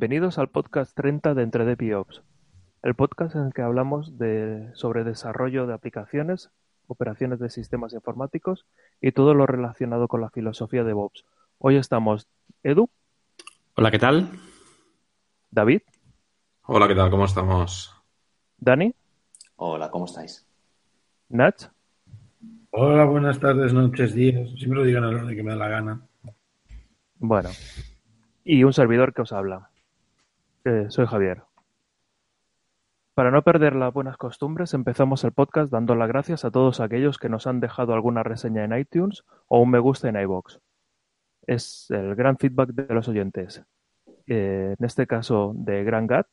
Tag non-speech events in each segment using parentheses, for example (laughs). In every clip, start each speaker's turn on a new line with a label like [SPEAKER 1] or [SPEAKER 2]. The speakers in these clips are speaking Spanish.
[SPEAKER 1] Bienvenidos al podcast 30 de Entre DevOps, el podcast en el que hablamos de, sobre desarrollo de aplicaciones, operaciones de sistemas informáticos y todo lo relacionado con la filosofía de DevOps. Hoy estamos Edu.
[SPEAKER 2] Hola, ¿qué tal?
[SPEAKER 1] David.
[SPEAKER 3] Hola, ¿qué tal? ¿Cómo estamos?
[SPEAKER 1] Dani.
[SPEAKER 4] Hola, ¿cómo estáis?
[SPEAKER 1] Nach.
[SPEAKER 5] Hola, buenas tardes, noches, días. Siempre lo digan a la hora de que me da la gana.
[SPEAKER 1] Bueno, y un servidor que os habla. Eh, soy Javier. Para no perder las buenas costumbres, empezamos el podcast dando las gracias a todos aquellos que nos han dejado alguna reseña en iTunes o un me gusta en iBox. Es el gran feedback de los oyentes. Eh, en este caso de Gran Gat,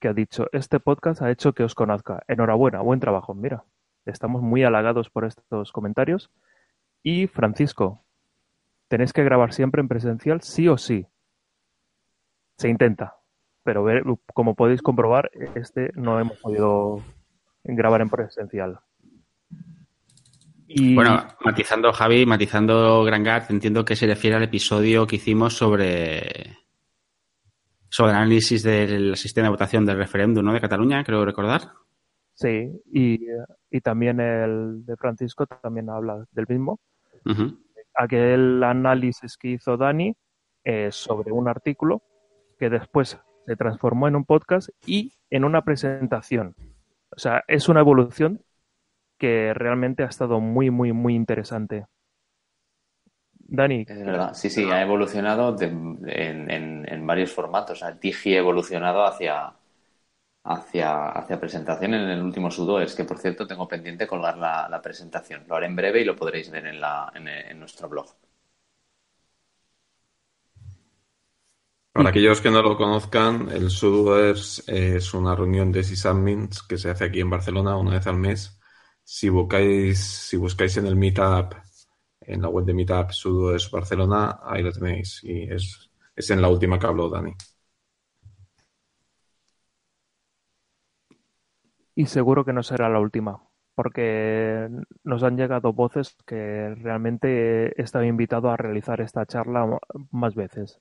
[SPEAKER 1] que ha dicho, este podcast ha hecho que os conozca. Enhorabuena, buen trabajo. Mira, estamos muy halagados por estos comentarios. Y Francisco, tenéis que grabar siempre en presencial, sí o sí. Se intenta, pero como podéis comprobar, este no hemos podido grabar en presencial.
[SPEAKER 2] Y... Bueno, matizando Javi, matizando Grangat, entiendo que se refiere al episodio que hicimos sobre sobre el análisis del sistema de votación del referéndum ¿no? de Cataluña, creo recordar.
[SPEAKER 1] Sí, y, y, también el de Francisco también habla del mismo. Aquel análisis que hizo Dani eh, sobre un artículo que después se transformó en un podcast y en una presentación. O sea, es una evolución que realmente ha estado muy, muy, muy interesante. Dani.
[SPEAKER 4] Es verdad, sí, sí, ha evolucionado en, varios formatos. O Digi ha evolucionado hacia, hacia, hacia presentación en el último sudo. Es que, por cierto, tengo pendiente colgar la, presentación. Lo haré en breve y lo podréis ver en, la, en, nuestro blog.
[SPEAKER 3] Para aquellos que no lo conozcan, el sudo es, una reunión de sysadmins que se hace aquí en Barcelona una vez al mes. Si buscáis, si buscáis en el Meetup en la web de Meetup Sudo es Barcelona, ahí lo tenéis. Y es, es en la última que habló Dani.
[SPEAKER 1] Y seguro que no será la última, porque nos han llegado voces que realmente he estado invitado a realizar esta charla más veces.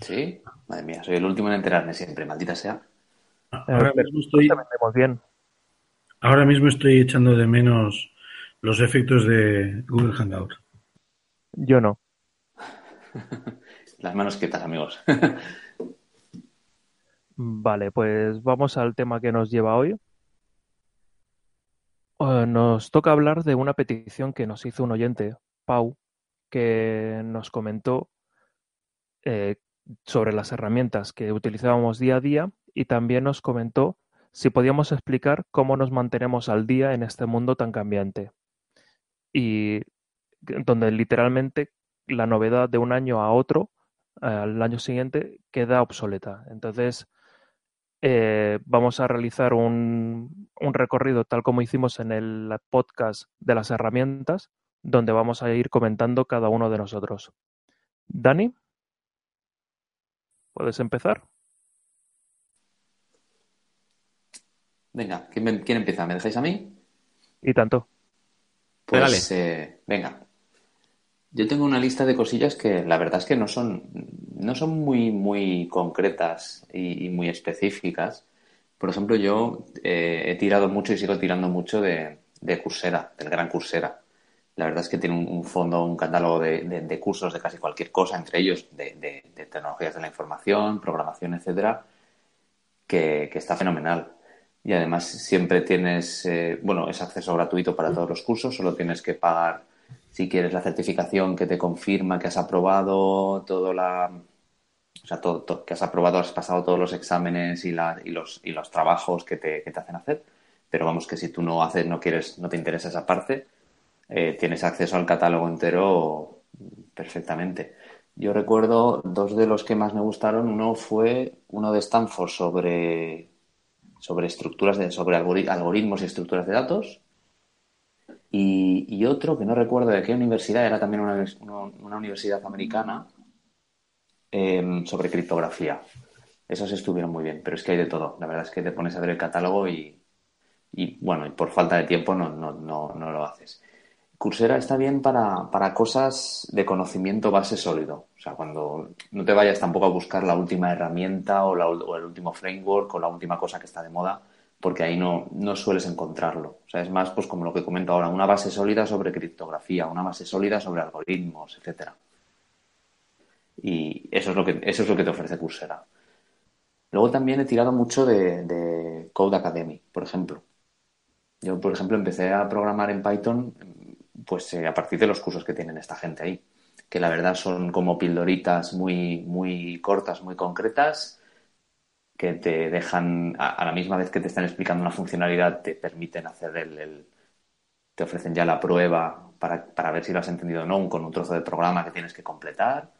[SPEAKER 4] Sí, madre mía, soy el último en enterarme siempre, maldita sea.
[SPEAKER 5] Ahora mismo estoy. Bien. Ahora mismo estoy echando de menos los efectos de Google Hangout.
[SPEAKER 1] Yo no. (laughs)
[SPEAKER 4] Las manos quietas, amigos. (laughs)
[SPEAKER 1] vale, pues vamos al tema que nos lleva hoy. Eh, nos toca hablar de una petición que nos hizo un oyente, Pau, que nos comentó eh, sobre las herramientas que utilizábamos día a día y también nos comentó si podíamos explicar cómo nos mantenemos al día en este mundo tan cambiante y donde literalmente la novedad de un año a otro, al año siguiente, queda obsoleta. Entonces, eh, vamos a realizar un, un, recorrido tal como hicimos en el podcast de las herramientas, donde vamos a ir comentando cada uno de nosotros. Dani, ¿puedes empezar?
[SPEAKER 4] Venga, ¿quién, ¿quién empieza? ¿Me dejáis a mí?
[SPEAKER 1] Y tanto.
[SPEAKER 4] Pues eh, venga. Yo tengo una lista de cosillas que la verdad es que no son, no son muy, muy concretas y, muy específicas. Por ejemplo, yo eh, he tirado mucho y sigo tirando mucho de, de Coursera, del gran Coursera. La verdad es que tiene un, fondo, un catálogo de, cursos de casi cualquier cosa, entre ellos de, tecnologías de la información, programación, etcétera, que está fenomenal y además siempre tienes, eh, bueno, es acceso gratuito para todos los cursos, solo tienes que pagar si quieres la certificación que te confirma que has aprobado todo la, o sea, todo, que has aprobado, has pasado todos los exámenes y, la, y, los, y los trabajos que te, que te, hacen hacer. Pero vamos, que si tú no haces, no quieres, no te interesa esa parte, eh, tienes acceso al catálogo entero perfectamente. Yo recuerdo dos de los que más me gustaron. Uno fue uno de Stanford sobre sobre estructuras de, sobre algoritmos y estructuras de datos. Y, otro que no recuerdo de qué universidad, era también una, una, universidad americana, em, sobre criptografía. Esos estuvieron muy bien, pero es que hay de todo. La verdad es que te pones a ver el catálogo y, y bueno, por falta de tiempo no, no, no, no lo haces. Coursera está bien para, para, cosas de conocimiento base sólido. O sea, cuando no te vayas tampoco a buscar la última herramienta o, el último framework o la última cosa que está de moda, porque ahí no, no sueles encontrarlo. O sea, es más pues como lo que comento ahora, una base sólida sobre criptografía, una base sólida sobre algoritmos, etcétera. Y eso es lo que, eso es lo que te ofrece Coursera. Luego también he tirado mucho de, de Code Academy, por ejemplo. Yo, por ejemplo, empecé a programar en Python pues eh, a partir de los cursos que tienen esta gente ahí, que la verdad son como pildoritas muy, muy cortas, muy concretas, que te dejan, a, la misma vez que te están explicando una funcionalidad, te permiten hacer el, te ofrecen ya la prueba para, para, ver si lo has entendido o no, con un trozo de programa que tienes que completar.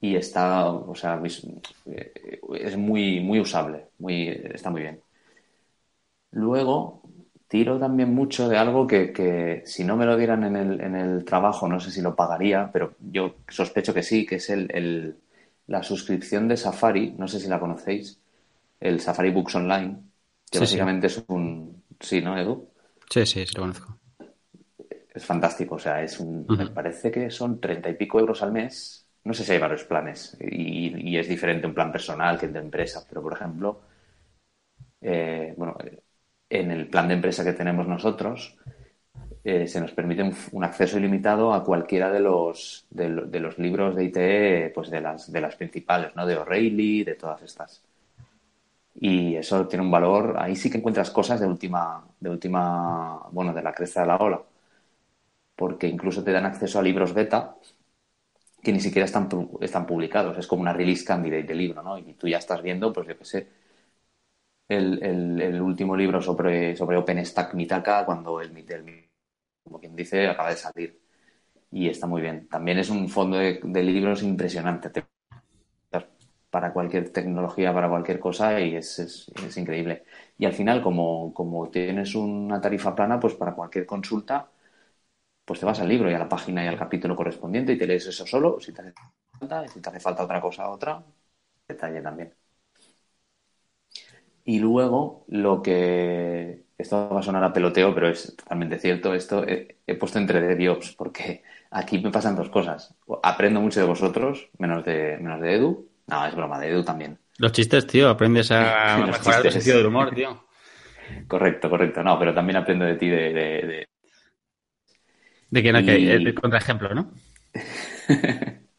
[SPEAKER 4] Y está, o sea, es muy, muy usable, muy, está muy bien. Luego, tiro también mucho de algo que, si no me lo dieran en el, en el, trabajo, no sé si lo pagaría, pero yo sospecho que sí, que es el, la suscripción de Safari, no sé si la conocéis, el Safari Books Online, que básicamente es un... Sí, ¿no, Edu?
[SPEAKER 2] Sí, sí, sí lo conozco.
[SPEAKER 4] Es fantástico, o sea, es un... Me parece que son treinta y pico euros al mes. No sé si hay varios planes y, y es diferente un plan personal que el de empresa, pero por ejemplo, eh, bueno, en el plan de empresa que tenemos nosotros, eh, se nos permite un, acceso ilimitado a cualquiera de los, de, los libros de ITE, pues de las, de las principales, ¿no? De O'Reilly, de todas estas. Y eso tiene un valor, ahí sí que encuentras cosas de última, de última, bueno, de la cresta de la ola. Porque incluso te dan acceso a libros beta que ni siquiera están, están publicados. Es como una release candidate de libro, ¿no? Y tú ya estás viendo, pues yo qué sé, el, último libro sobre, sobre OpenStack Mitaka cuando el, el, como quien dice, acaba de salir. Y está muy bien. También es un fondo de, libros impresionante. para cualquier tecnología, para cualquier cosa, y es, es, increíble. Y al final, como, como, tienes una tarifa plana, pues para cualquier consulta, pues te vas al libro y a la página y al capítulo correspondiente y te lees eso solo, si te hace falta, si te hace falta otra cosa, otra, detalle también. Y luego lo que, esto va a sonar a peloteo, pero es totalmente cierto, esto he, puesto entre DevOps porque aquí me pasan dos cosas. Aprendo mucho de vosotros, menos de, menos de Edu. No, es broma, de Edu también.
[SPEAKER 2] Los chistes, tío, aprendes a mejorar el sentido del humor, tío.
[SPEAKER 4] Correcto, correcto. No, pero también aprendo de ti de...
[SPEAKER 2] De, de... que no, que el contraejemplo, ¿no? (laughs)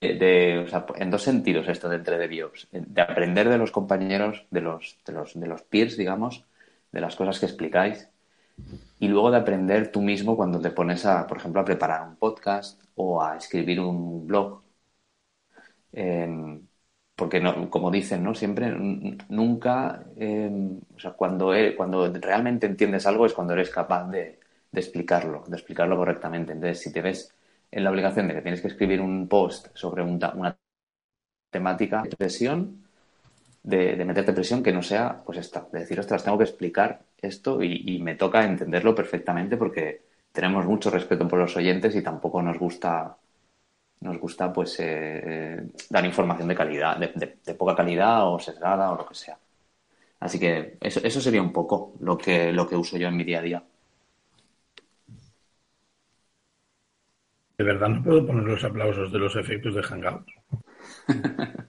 [SPEAKER 4] de, o sea, en dos sentidos esto de entre DevOps, de aprender de los compañeros, de los, de los, de los peers, digamos, de las cosas que explicáis, y luego de aprender tú mismo cuando te pones a, por ejemplo, a preparar un podcast o a escribir un blog. Em, porque no, como dicen, ¿no? Siempre, nunca, em, o sea, cuando, e, cuando realmente entiendes algo es cuando eres capaz de, de explicarlo, de explicarlo correctamente. Entonces, si te ves en la obligación de que tienes que escribir un post sobre una temática de presión, de, meterte presión que no sea, pues esta, de decir, ostras, tengo que explicar esto y, me toca entenderlo perfectamente porque tenemos mucho respeto por los oyentes y tampoco nos gusta nos gusta pues eh, eh, dar información de calidad, de, poca calidad o sesgada o lo que sea. Así que eso, eso sería un poco lo que, lo que uso yo en mi día a día.
[SPEAKER 5] De verdad no puedo poner los aplausos de los efectos de Hangout. (laughs)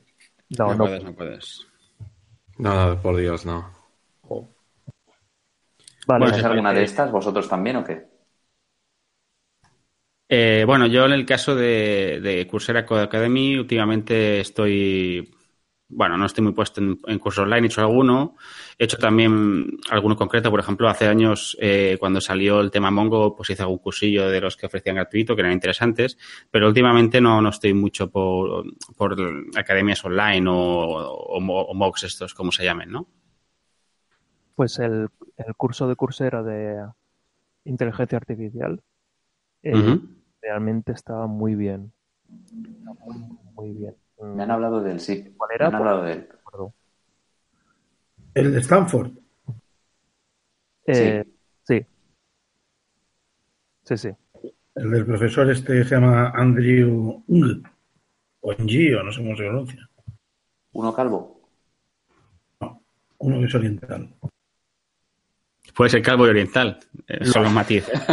[SPEAKER 2] no, no, puedes, no puedes.
[SPEAKER 3] No, por Dios, no.
[SPEAKER 4] Vale, bueno, alguna de estas vosotros también o qué?
[SPEAKER 2] Eh, bueno, yo en el caso de, de Coursera Code Academy, últimamente estoy bueno, no estoy muy puesto en, cursos online, he hecho alguno. He hecho también alguno concreto, por ejemplo, hace años, eh, cuando salió el tema Mongo, pues hice algún cursillo de los que ofrecían gratuito, que eran interesantes, pero últimamente no, no estoy mucho por, por academias online o, o, MOOCs estos, como se llamen, ¿no?
[SPEAKER 1] Pues el, el curso de Coursera de inteligencia artificial eh, realmente estaba muy bien. muy, muy bien.
[SPEAKER 4] Me han hablado del sí. ¿Cuál era? Me han hablado de él.
[SPEAKER 5] El de Stanford.
[SPEAKER 1] Eh, sí. sí. Sí,
[SPEAKER 5] El del profesor este se llama Andrew Ng. O Ng, o no sé cómo se pronuncia.
[SPEAKER 4] ¿Uno calvo?
[SPEAKER 5] No, uno que es oriental.
[SPEAKER 2] Puede ser calvo y oriental, eh, son los matices. (laughs)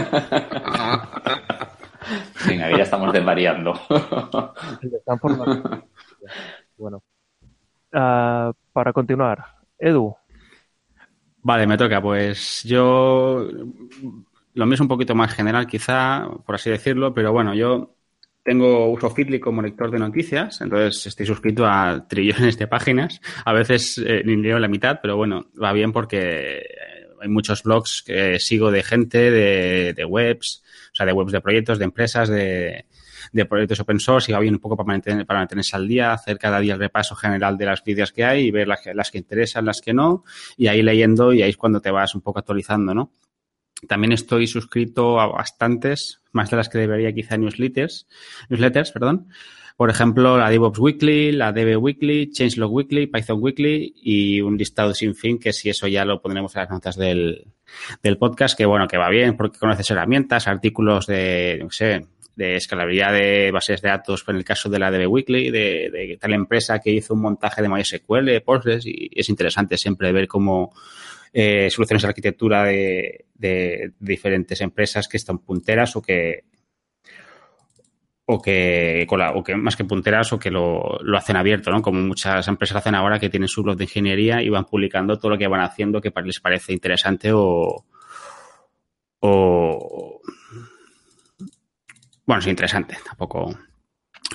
[SPEAKER 2] (laughs)
[SPEAKER 4] Venga, ya estamos desvariando. (laughs)
[SPEAKER 1] bueno. Uh, para continuar, Edu.
[SPEAKER 2] Vale, me toca. Pues yo lo mismo un poquito más general quizá, por así decirlo, pero bueno, yo tengo uso Fitly como lector de noticias, entonces estoy suscrito a trillones de páginas. A veces eh, ni leo la mitad, pero bueno, va bien porque hay muchos blogs que sigo de gente, de, webs, o sea, de webs de proyectos, de empresas, de, proyectos open source y va bien un poco para, mantener, para mantenerse al día, hacer cada día el repaso general de las noticias que hay y ver las, las que interesan, las que no, y ahí leyendo y ahí es cuando te vas un poco actualizando, ¿no? También estoy suscrito a bastantes, más de las que debería quizá newsletters, newsletters, perdón. Por ejemplo, la DevOps Weekly, la DB Weekly, Changelog Weekly, Python Weekly y un listado sin fin que si eso ya lo pondremos en las notas del, del podcast, que bueno, que va bien porque conoces herramientas, artículos de, no sé, de escalabilidad de bases de datos, en el caso de la DB Weekly, de, tal empresa que hizo un montaje de MySQL, Postgres, y es interesante siempre ver cómo eh, soluciones de arquitectura de, diferentes empresas que están punteras o que o que, o que más que punteras o que lo, hacen abierto, ¿no? Como muchas empresas hacen ahora que tienen su blog de ingeniería y van publicando todo lo que van haciendo que les parece interesante o, o bueno, es interesante, tampoco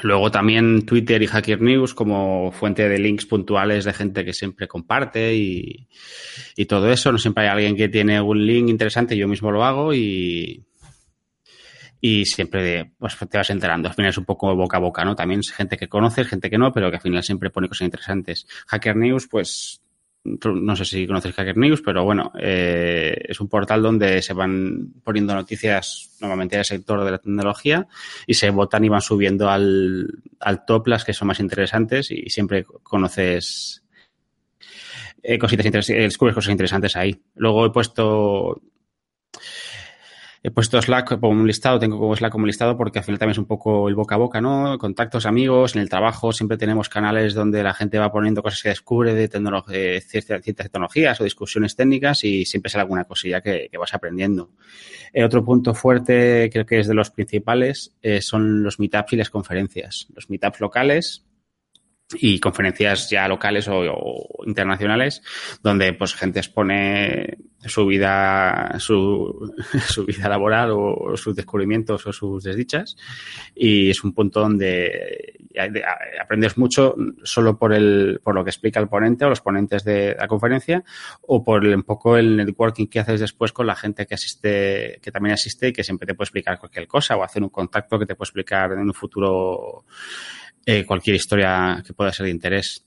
[SPEAKER 2] Luego también Twitter y Hacker News como fuente de links puntuales de gente que siempre comparte y, todo eso. No siempre hay alguien que tiene un link interesante, yo mismo lo hago y, y siempre pues, te vas enterando. Al final es un poco boca a boca, ¿no? También es gente que conoces, gente que no, pero que al final siempre pone cosas interesantes. Hacker News, pues no sé si conoces Hacker News, pero bueno, eh, es un portal donde se van poniendo noticias normalmente del sector de la tecnología y se votan y van subiendo al, al top las que son más interesantes y siempre conoces eh, cositas interesantes, descubres cosas interesantes ahí. Luego he puesto He puesto Slack como un listado, tengo como Slack como listado porque al final también es un poco el boca a boca, ¿no? Contactos, amigos, en el trabajo siempre tenemos canales donde la gente va poniendo cosas que descubre de, ciertas, tecnologías o discusiones técnicas y siempre sale alguna cosilla que, vas aprendiendo. El otro punto fuerte, creo que es de los principales, eh, son los meetups y las conferencias. Los meetups locales, y conferencias ya locales o, internacionales donde pues gente expone su vida su, (laughs) su vida laboral o, sus descubrimientos o sus desdichas. Y es un punto donde aprendes mucho solo por el por lo que explica el ponente o los ponentes de la conferencia o por el, un poco el networking que haces después con la gente que asiste que también asiste y que siempre te puede explicar cualquier cosa o hacer un contacto que te puede explicar en un futuro eh, cualquier historia que pueda ser de interés.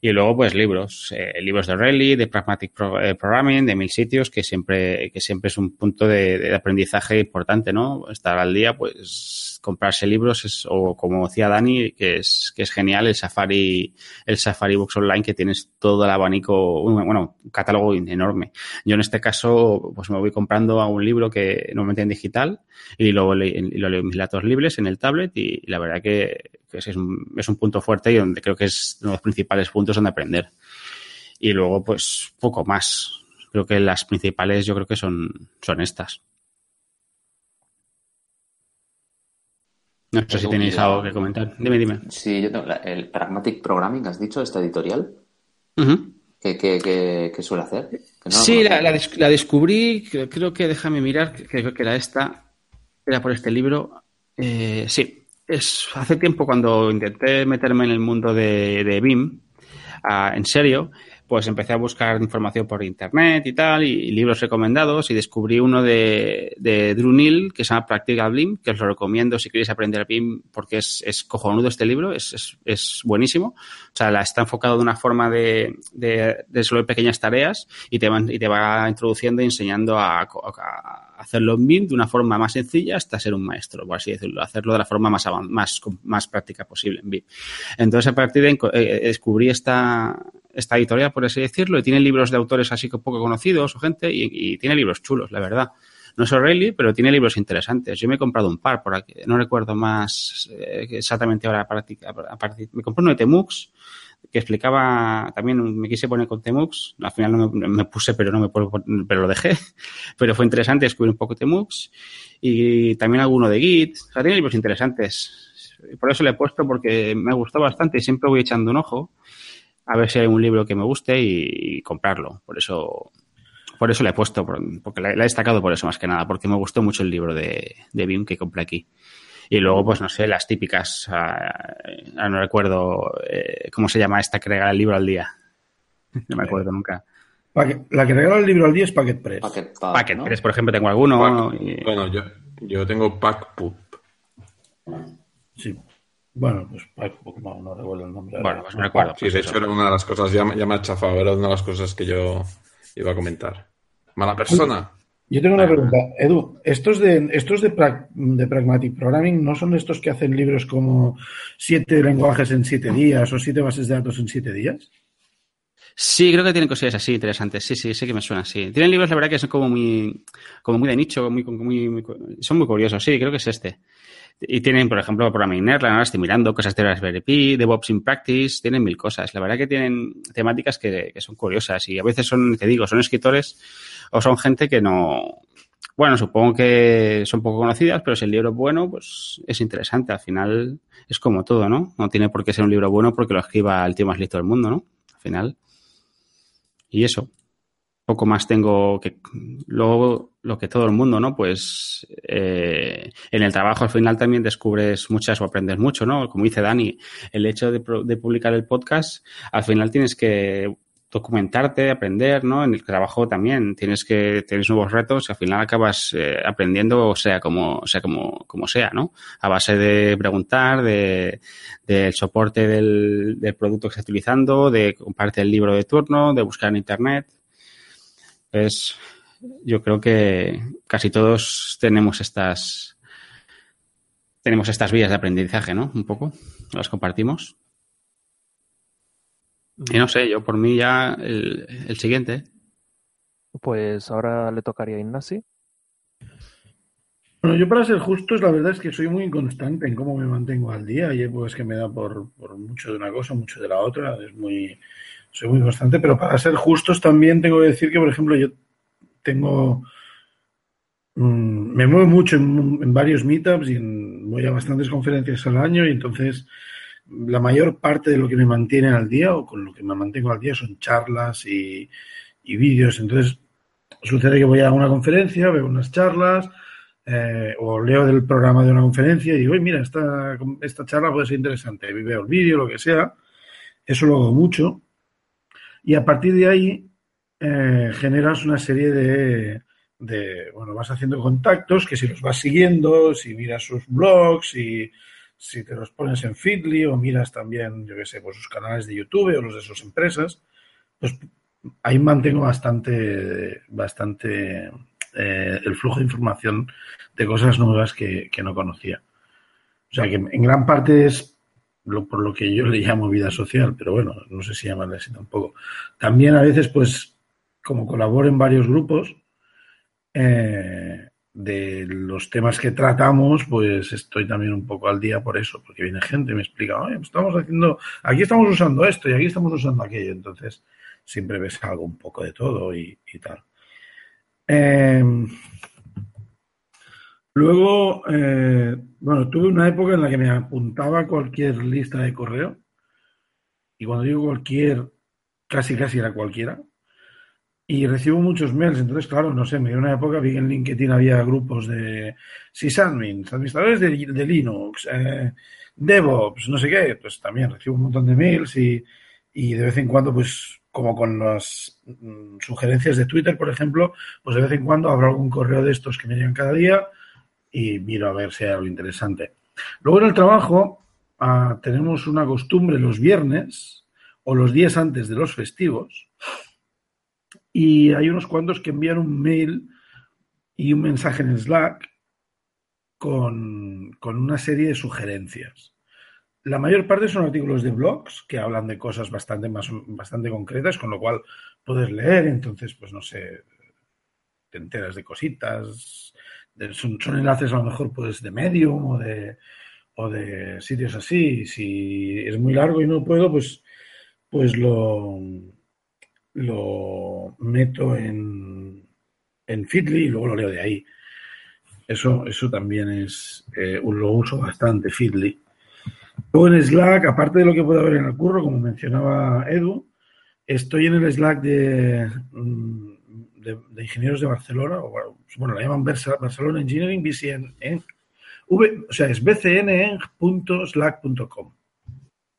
[SPEAKER 2] Y luego, pues, libros. Eh, libros de Rally, de Pragmatic eh, Programming, de mil sitios, que siempre, que siempre es un punto de, de aprendizaje importante, ¿no? Estar al día, pues, comprarse libros es, o como decía Dani, que es, que es genial el Safari, el Safari Books Online, que tienes todo el abanico, bueno, un catálogo enorme. Yo en este caso, pues me voy comprando a un libro que normalmente en digital y luego le, lo leo en mis datos libres en el tablet y, la verdad que, es, un, es un punto fuerte y donde creo que es uno de los principales puntos donde aprender. Y luego, pues, poco más. Creo que las principales yo creo que son, son estas. No sé si tenéis algo que comentar. Dime, dime.
[SPEAKER 4] Sí, yo tengo el Pragmatic Programming, has dicho, esta editorial. ¿Qué, suele hacer?
[SPEAKER 2] sí, la, descubrí, creo, que, déjame mirar, creo que era esta, era por este libro. Eh, sí, es hace tiempo cuando intenté meterme en el mundo de, de BIM, ah, en serio, pues empecé a buscar información por internet y tal, y, libros recomendados, y descubrí uno de, de Drew Neal, que se llama Practical BIM, que os lo recomiendo si queréis aprender BIM, porque es, es cojonudo este libro, es, es, es, buenísimo. O sea, la, está enfocado de una forma de, de, de resolver pequeñas tareas y te, y te va introduciendo y enseñando a, a hacerlo en BIM de una forma más sencilla hasta ser un maestro, por así decirlo, hacerlo de la forma más, más, más práctica posible en BIM. Entonces, a partir de ahí, eh, descubrí esta, esta editorial, por así decirlo, y tiene libros de autores así que poco conocidos o gente, y, tiene libros chulos, la verdad. No es O'Reilly, pero tiene libros interesantes. Yo me he comprado un par por aquí, no recuerdo más eh, exactamente ahora. A partir, me compré uno de Temux, que explicaba, también me quise poner con Temux, al final no me, puse, pero no me pero lo dejé, (laughs) pero fue interesante descubrir un poco Temux y también alguno de Git, o sea, tiene libros interesantes. Por eso le he puesto porque me gustó bastante y siempre voy echando un ojo a ver si hay un libro que me guste y, comprarlo. Por eso, por eso le he puesto, porque la, he destacado por eso más que nada, porque me gustó mucho el libro de, de BIM que compré aquí. Y luego, pues no sé, las típicas, ah, no recuerdo eh, cómo se llama esta que regala el libro al día. (laughs) No me acuerdo nunca.
[SPEAKER 5] La que regala el libro al día es Packet Press.
[SPEAKER 2] Packet, Press, por ejemplo, tengo alguno.
[SPEAKER 3] Bueno, yo, yo tengo Pack Pup.
[SPEAKER 5] Sí. Bueno, pues no, no recuerdo el nombre.
[SPEAKER 2] Bueno, pues me recuerdo.
[SPEAKER 3] Sí, de hecho era una de las cosas, ya, ya me ha chafado, era una de las cosas que yo iba a comentar. Mala persona.
[SPEAKER 5] Yo tengo una pregunta. Edu, ¿estos de, estos de, de Pragmatic Programming no son estos que hacen libros como siete lenguajes en siete días o siete bases de datos en siete días?
[SPEAKER 2] Sí, creo que tienen cosillas así interesantes. Sí, sí, sé que me suena así. Tienen libros, la verdad, que son como muy, como muy de nicho, muy, muy, son muy curiosos. Sí, creo que es este. Y tienen, por ejemplo, Programming Nerd, ahora estoy mirando cosas de Raspberry Pi, DevOps in Practice, tienen mil cosas. La verdad que tienen temáticas que, que son curiosas y a veces son, te digo, son escritores o son gente que no, bueno, supongo que son poco conocidas, pero si el libro es bueno, pues es interesante. Al final es como todo, ¿no? No tiene por qué ser un libro bueno porque lo escriba el tío más listo del mundo, ¿no? Al final. Y eso. Poco más tengo que. Luego, lo que todo el mundo, ¿no? Pues eh, en el trabajo al final también descubres muchas o aprendes mucho, ¿no? Como dice Dani, el hecho de, de publicar el podcast, al final tienes que documentarte, aprender, ¿no? En el trabajo también tienes que tienes nuevos retos y al final acabas eh, aprendiendo, o sea, como sea como, como sea, ¿no? A base de preguntar, de del soporte del, del producto que estás utilizando, de compartir el libro de turno, de buscar en internet. Es, yo creo que casi todos tenemos estas tenemos estas vías de aprendizaje, ¿no? Un poco, las compartimos. Y no sé, yo por mí ya el, siguiente.
[SPEAKER 1] Pues ahora le tocaría a Ignasi.
[SPEAKER 5] Bueno, yo para ser justos, la verdad es que soy muy inconstante en cómo me mantengo al día. Y pues que me da por, mucho de una cosa, mucho de la otra. Es muy, soy muy constante, pero para ser justos también tengo que decir que, por ejemplo, yo tengo, mm, me muevo mucho en, varios meetups y en, voy a bastantes conferencias al año y entonces la mayor parte de lo que me mantiene al día o con lo que me mantengo al día son charlas y, vídeos. Entonces, sucede que voy a una conferencia, veo unas charlas eh, o leo del programa de una conferencia y digo, mira, esta, esta charla puede ser interesante. Y veo el vídeo, lo que sea. Eso lo hago mucho. Y a partir de ahí eh, generas una serie de, de, bueno, vas haciendo contactos que si los vas siguiendo, si miras sus blogs y si te los pones en Feedly o miras también, yo qué sé, por sus canales de YouTube o los de sus empresas, pues ahí mantengo bastante, bastante eh, el flujo de información de cosas nuevas que, no conocía. O sea que en gran parte es lo, por lo que yo (laughs) le llamo vida social, pero bueno, no sé si llamarle así tampoco. También a veces, pues, como colaboro en varios grupos, eh, de los temas que tratamos, pues estoy también un poco al día por eso, porque viene gente y me explica, estamos haciendo, aquí estamos usando esto y aquí estamos usando aquello, entonces siempre ves algo un poco de todo y, tal. Em, luego, eh, bueno, tuve una época en la que me apuntaba a cualquier lista de correo y cuando digo cualquier, casi casi era cualquiera y recibo muchos mails. Entonces, claro, no sé, me dio una época vi que en LinkedIn había grupos de sysadmins, administradores de, Linux, eh, DevOps, no sé qué. Pues también recibo un montón de mails y, y de vez en cuando, pues, como con las mm, sugerencias de Twitter, por ejemplo, pues de vez en cuando abro algún correo de estos que me llegan cada día y miro a ver si hay algo interesante. Luego en el trabajo ah, tenemos una costumbre los viernes o los días antes de los festivos y hay unos cuantos que envían un mail y un mensaje en Slack con, una serie de sugerencias. La mayor parte son artículos de blogs que hablan de cosas bastante, más, bastante concretas, con lo cual puedes leer, entonces, pues no sé, te enteras de cositas, son, enlaces a lo mejor pues de Medium o de, o de sitios así. Si es muy largo y no puedo, pues pues lo, lo meto en, en Feedly y luego lo leo de ahí. Eso, eso también es, eh, lo uso bastante, Feedly. Luego en Slack, aparte de lo que puede haber en el curro, como mencionaba Edu, estoy en el Slack de, de, ingenieros de Barcelona, o bueno, la llaman Barcelona Engineering, BCN, v, o sea, es bcn.slack.com,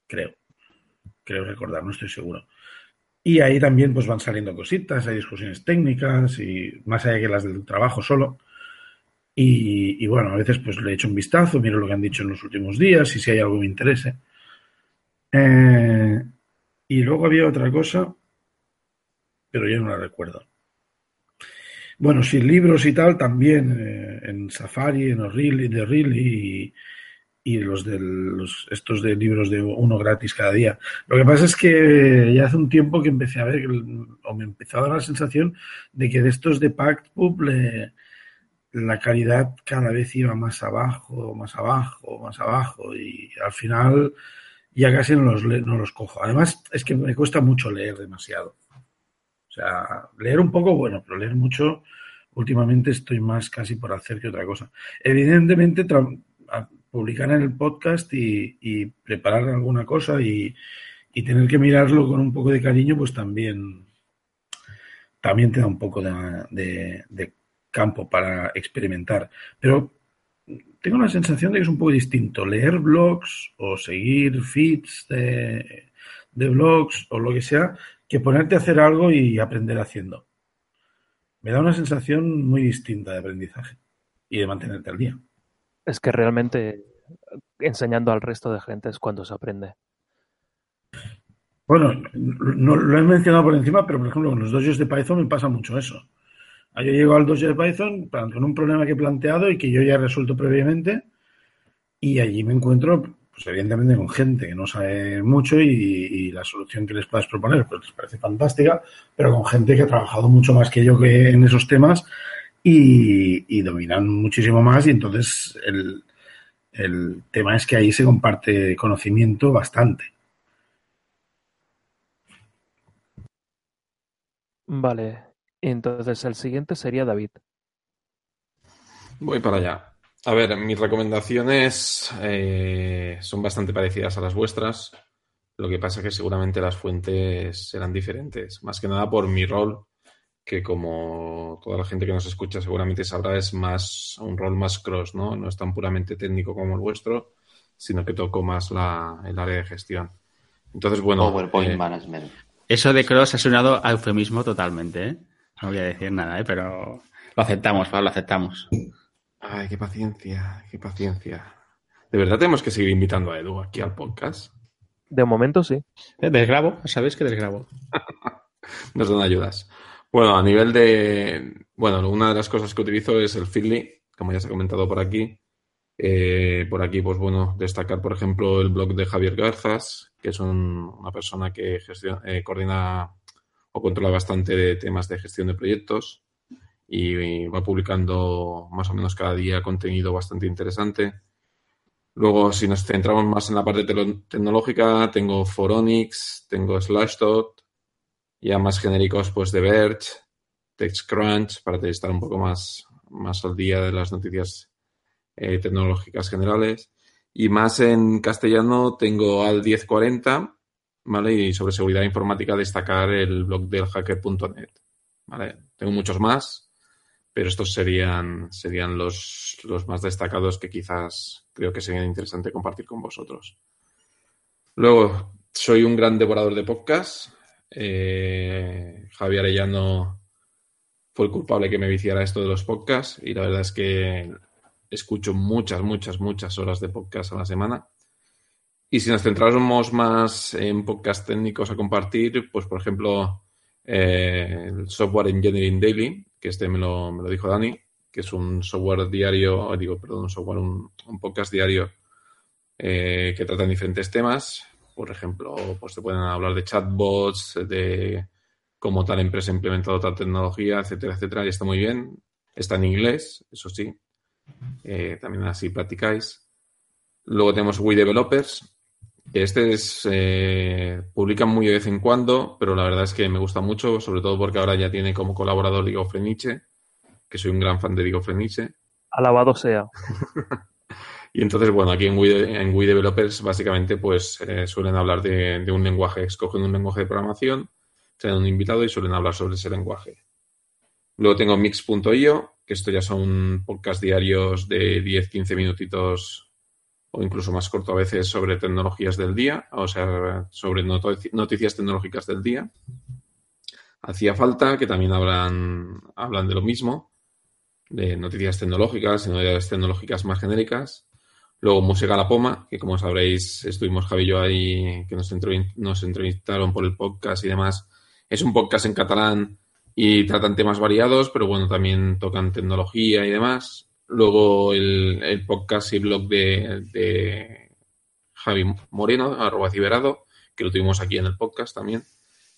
[SPEAKER 5] creo, creo recordar, no estoy seguro. Y ahí también pues van saliendo cositas, hay discusiones técnicas y más allá que las del trabajo solo. Y, bueno, a veces pues le echo un vistazo, miro lo que han dicho en los últimos días y si hay algo que me interese. Eh, y luego había otra cosa, pero ya no la recuerdo. Bueno, sí, libros y tal también eh, en Safari, en O'Reilly, de O'Reilly y, los de los, estos de libros de uno gratis cada día. Lo que pasa es que ya hace un tiempo que empecé a ver, o me empezó a dar la sensación de que de estos de PactPub le, la calidad cada vez iba más abajo, más abajo, más abajo y al final ya casi no los, no los cojo. Además es que me cuesta mucho leer demasiado. O sea, leer un poco, bueno, pero leer mucho, últimamente estoy más casi por hacer que otra cosa. Evidentemente, publicar en el podcast y, preparar alguna cosa y, tener que mirarlo con un poco de cariño, pues también, también te da un poco de campo para experimentar. Pero tengo la sensación de que es un poco distinto leer blogs o seguir feeds de, blogs o lo que sea que ponerte a hacer algo y aprender haciendo. Me da una sensación muy distinta de aprendizaje y de mantenerte al día.
[SPEAKER 1] Es que realmente enseñando al resto de gente es cuando se aprende.
[SPEAKER 5] Bueno, no lo he mencionado por encima, pero por ejemplo, con los dojos de Python me pasa mucho eso. Yo llego al dossier de Python con un problema que he planteado y que yo ya he resuelto previamente y allí me encuentro, pues evidentemente con gente que no sabe mucho y, la solución que les puedas proponer pues les parece fantástica, pero con gente que ha trabajado mucho más que yo que en esos temas y, dominan muchísimo más y entonces el, el tema es que ahí se comparte conocimiento bastante.
[SPEAKER 1] Vale, entonces el siguiente sería David.
[SPEAKER 3] Voy para allá. A ver, mis recomendaciones eh, son bastante parecidas a las vuestras. Lo que pasa es que seguramente las fuentes serán diferentes. Más que nada por mi rol, que como toda la gente que nos escucha seguramente sabrá, es más un rol más cross, ¿no? No es tan puramente técnico como el vuestro, sino que toco más la, el área de gestión. Entonces, bueno.
[SPEAKER 4] PowerPoint eh, Management.
[SPEAKER 2] Eso de cross ha sonado a eufemismo totalmente, ¿eh? No voy a decir nada, ¿eh? pero lo aceptamos, Pablo, lo aceptamos.
[SPEAKER 3] Ay, qué paciencia, qué paciencia. ¿De verdad tenemos que seguir invitando a Edu aquí al podcast?
[SPEAKER 1] De momento sí.
[SPEAKER 2] Eh, desgrabo, sabéis que desgrabo. (laughs)
[SPEAKER 3] Nos dan ayudas. Bueno, a nivel de. Bueno, una de las cosas que utilizo es el Feedly, como ya se ha comentado por aquí. Eh, por aquí, pues bueno, destacar, por ejemplo, el blog de Javier Garzas, que es una persona que gestiona, eh, coordina o controla bastante de temas de gestión de proyectos y va publicando más o menos cada día contenido bastante interesante. Luego, si nos centramos más en la parte tecnológica, tengo Foronix, tengo Slashdot, ya más genéricos, pues de Verge, TechCrunch, para estar un poco más, más al día de las noticias eh, tecnológicas generales. Y más en castellano tengo al 1040, ¿vale? Y sobre seguridad informática destacar el blog del hacker.net, ¿vale? Tengo muchos más, pero estos serían, serían los, los más destacados que quizás creo que sería interesante compartir con vosotros. Luego, soy un gran devorador de podcasts. Eh, Javier Arellano fue el culpable que me viciara esto de los podcasts y la verdad es que escucho muchas, muchas, muchas horas de podcast a la semana. Y si nos centramos más en podcast técnicos a compartir, pues por ejemplo, eh, el Software Engineering Daily, que este me lo, me lo, dijo Dani, que es un software diario, digo, perdón, un software, un, podcast diario eh, que trata diferentes temas. Por ejemplo, pues te pueden hablar de chatbots, de cómo tal empresa ha implementado tal tecnología, etcétera, etcétera, y está muy bien. Está en inglés, eso sí. Eh, también así practicáis. Luego tenemos We Developers, Este es. Eh, publican muy de vez en cuando, pero la verdad es que me gusta mucho, sobre todo porque ahora ya tiene como colaborador Diego Freniche, que soy un gran fan de Diego Freniche.
[SPEAKER 1] Alabado sea. (laughs)
[SPEAKER 3] y entonces, bueno, aquí en Wii, en Developers básicamente pues eh, suelen hablar de, un lenguaje, escogen un lenguaje de programación, traen un invitado y suelen hablar sobre ese lenguaje. Luego tengo mix.io, que esto ya son podcasts diarios de 10-15 minutitos o incluso más corto a veces sobre tecnologías del día, o sea, sobre noticias tecnológicas del día. Hacía falta que también hablan, hablan de lo mismo, de noticias tecnológicas y noticias tecnológicas más genéricas. Luego Música a la Poma, que como sabréis estuvimos Javi yo ahí, que nos, nos entrevistaron por el podcast y demás. Es un podcast en catalán y tratan temas variados, pero bueno, también tocan tecnología y demás. Luego el, podcast y blog de, Javi Moreno, arroba ciberado, que lo tuvimos aquí en el podcast también.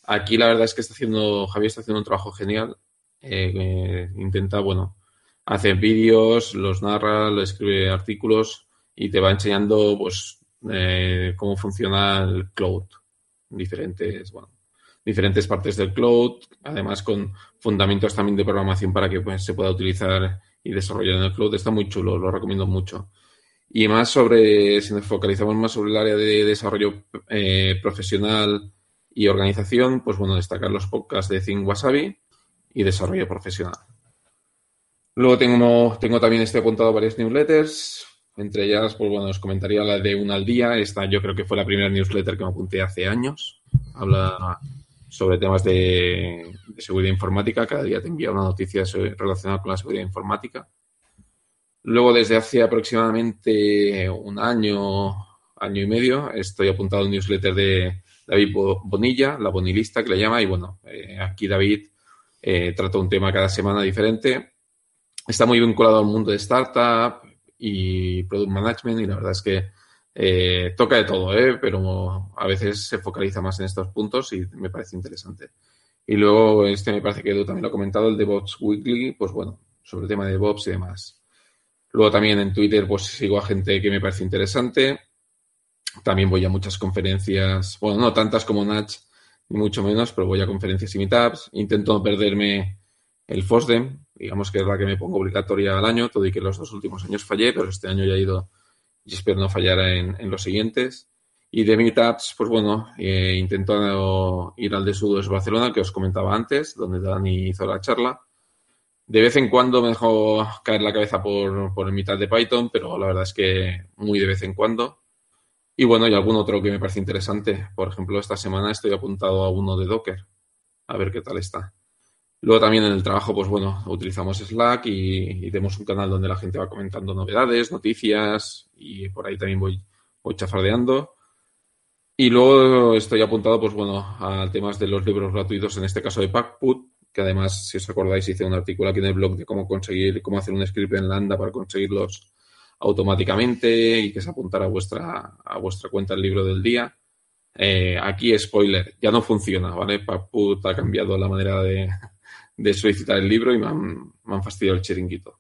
[SPEAKER 3] Aquí la verdad es que está haciendo, Javi está haciendo un trabajo genial. Eh, intenta, bueno, hacer vídeos, los narra, lo escribe artículos y te va enseñando, pues, eh, cómo funciona el cloud. Diferentes, diferentes partes del cloud, además con fundamentos también de programación para que pues, se pueda utilizar y desarrollar en el cloud. Está muy chulo, lo recomiendo mucho. Y más sobre, si nos focalizamos más sobre el área de desarrollo eh, profesional y organización, pues bueno, destacar los podcasts de Think Wasabi y desarrollo profesional. Luego tengo, tengo también este apuntado varias newsletters, entre ellas, pues bueno, os comentaría la de una al día. Esta yo creo que fue la primera newsletter que me apunté hace años. Habla sobre temas de, seguridad informática. Cada día te envía una noticia relacionada con la seguridad informática. Luego, desde hace aproximadamente un año, año y medio, estoy apuntado al newsletter de David Bonilla, la Bonilista que le llama, y bueno, eh, aquí David eh, trata un tema cada semana diferente. Está muy vinculado al mundo de startup y product management, y la verdad es que eh, toca de todo, ¿eh? pero a veces se focaliza más en estos puntos y me parece interesante. Y luego, este me parece que Edu también lo ha comentado, el DevOps Weekly, pues bueno, sobre el tema de DevOps y demás. Luego también en Twitter, pues sigo a gente que me parece interesante. También voy a muchas conferencias, bueno, no tantas como Natch, ni mucho menos, pero voy a conferencias y meetups. Intento perderme el FOSDEM, digamos que es la que me pongo obligatoria al año, todo y que los dos últimos años fallé, pero este año ya he ido y espero no fallar en, los siguientes. Y de Meetups, pues bueno, eh, ir al de Sudos Barcelona, que os comentaba antes, donde Dani hizo la charla. De vez en cuando me dejo caer la cabeza por, por el Meetup de Python, pero la verdad es que muy de vez en cuando. Y bueno, y algún otro que me parece interesante. Por ejemplo, esta semana estoy apuntado a uno de Docker. A ver qué tal está. Luego también en el trabajo, pues bueno, utilizamos Slack y, tenemos un canal donde la gente va comentando novedades, noticias y por ahí también voy, chafardeando. Y luego estoy apuntado, pues bueno, a temas de los libros gratuitos, en este caso de Packput, que además, si os acordáis, hice un artículo aquí en el blog de cómo conseguir, cómo hacer un script en Lambda para conseguirlos automáticamente y que se apuntara a vuestra, a vuestra cuenta el libro del día. Eh, aquí, spoiler, ya no funciona, ¿vale? Packput ha cambiado la manera de, de solicitar el libro y me han, fastidiado el chiringuito.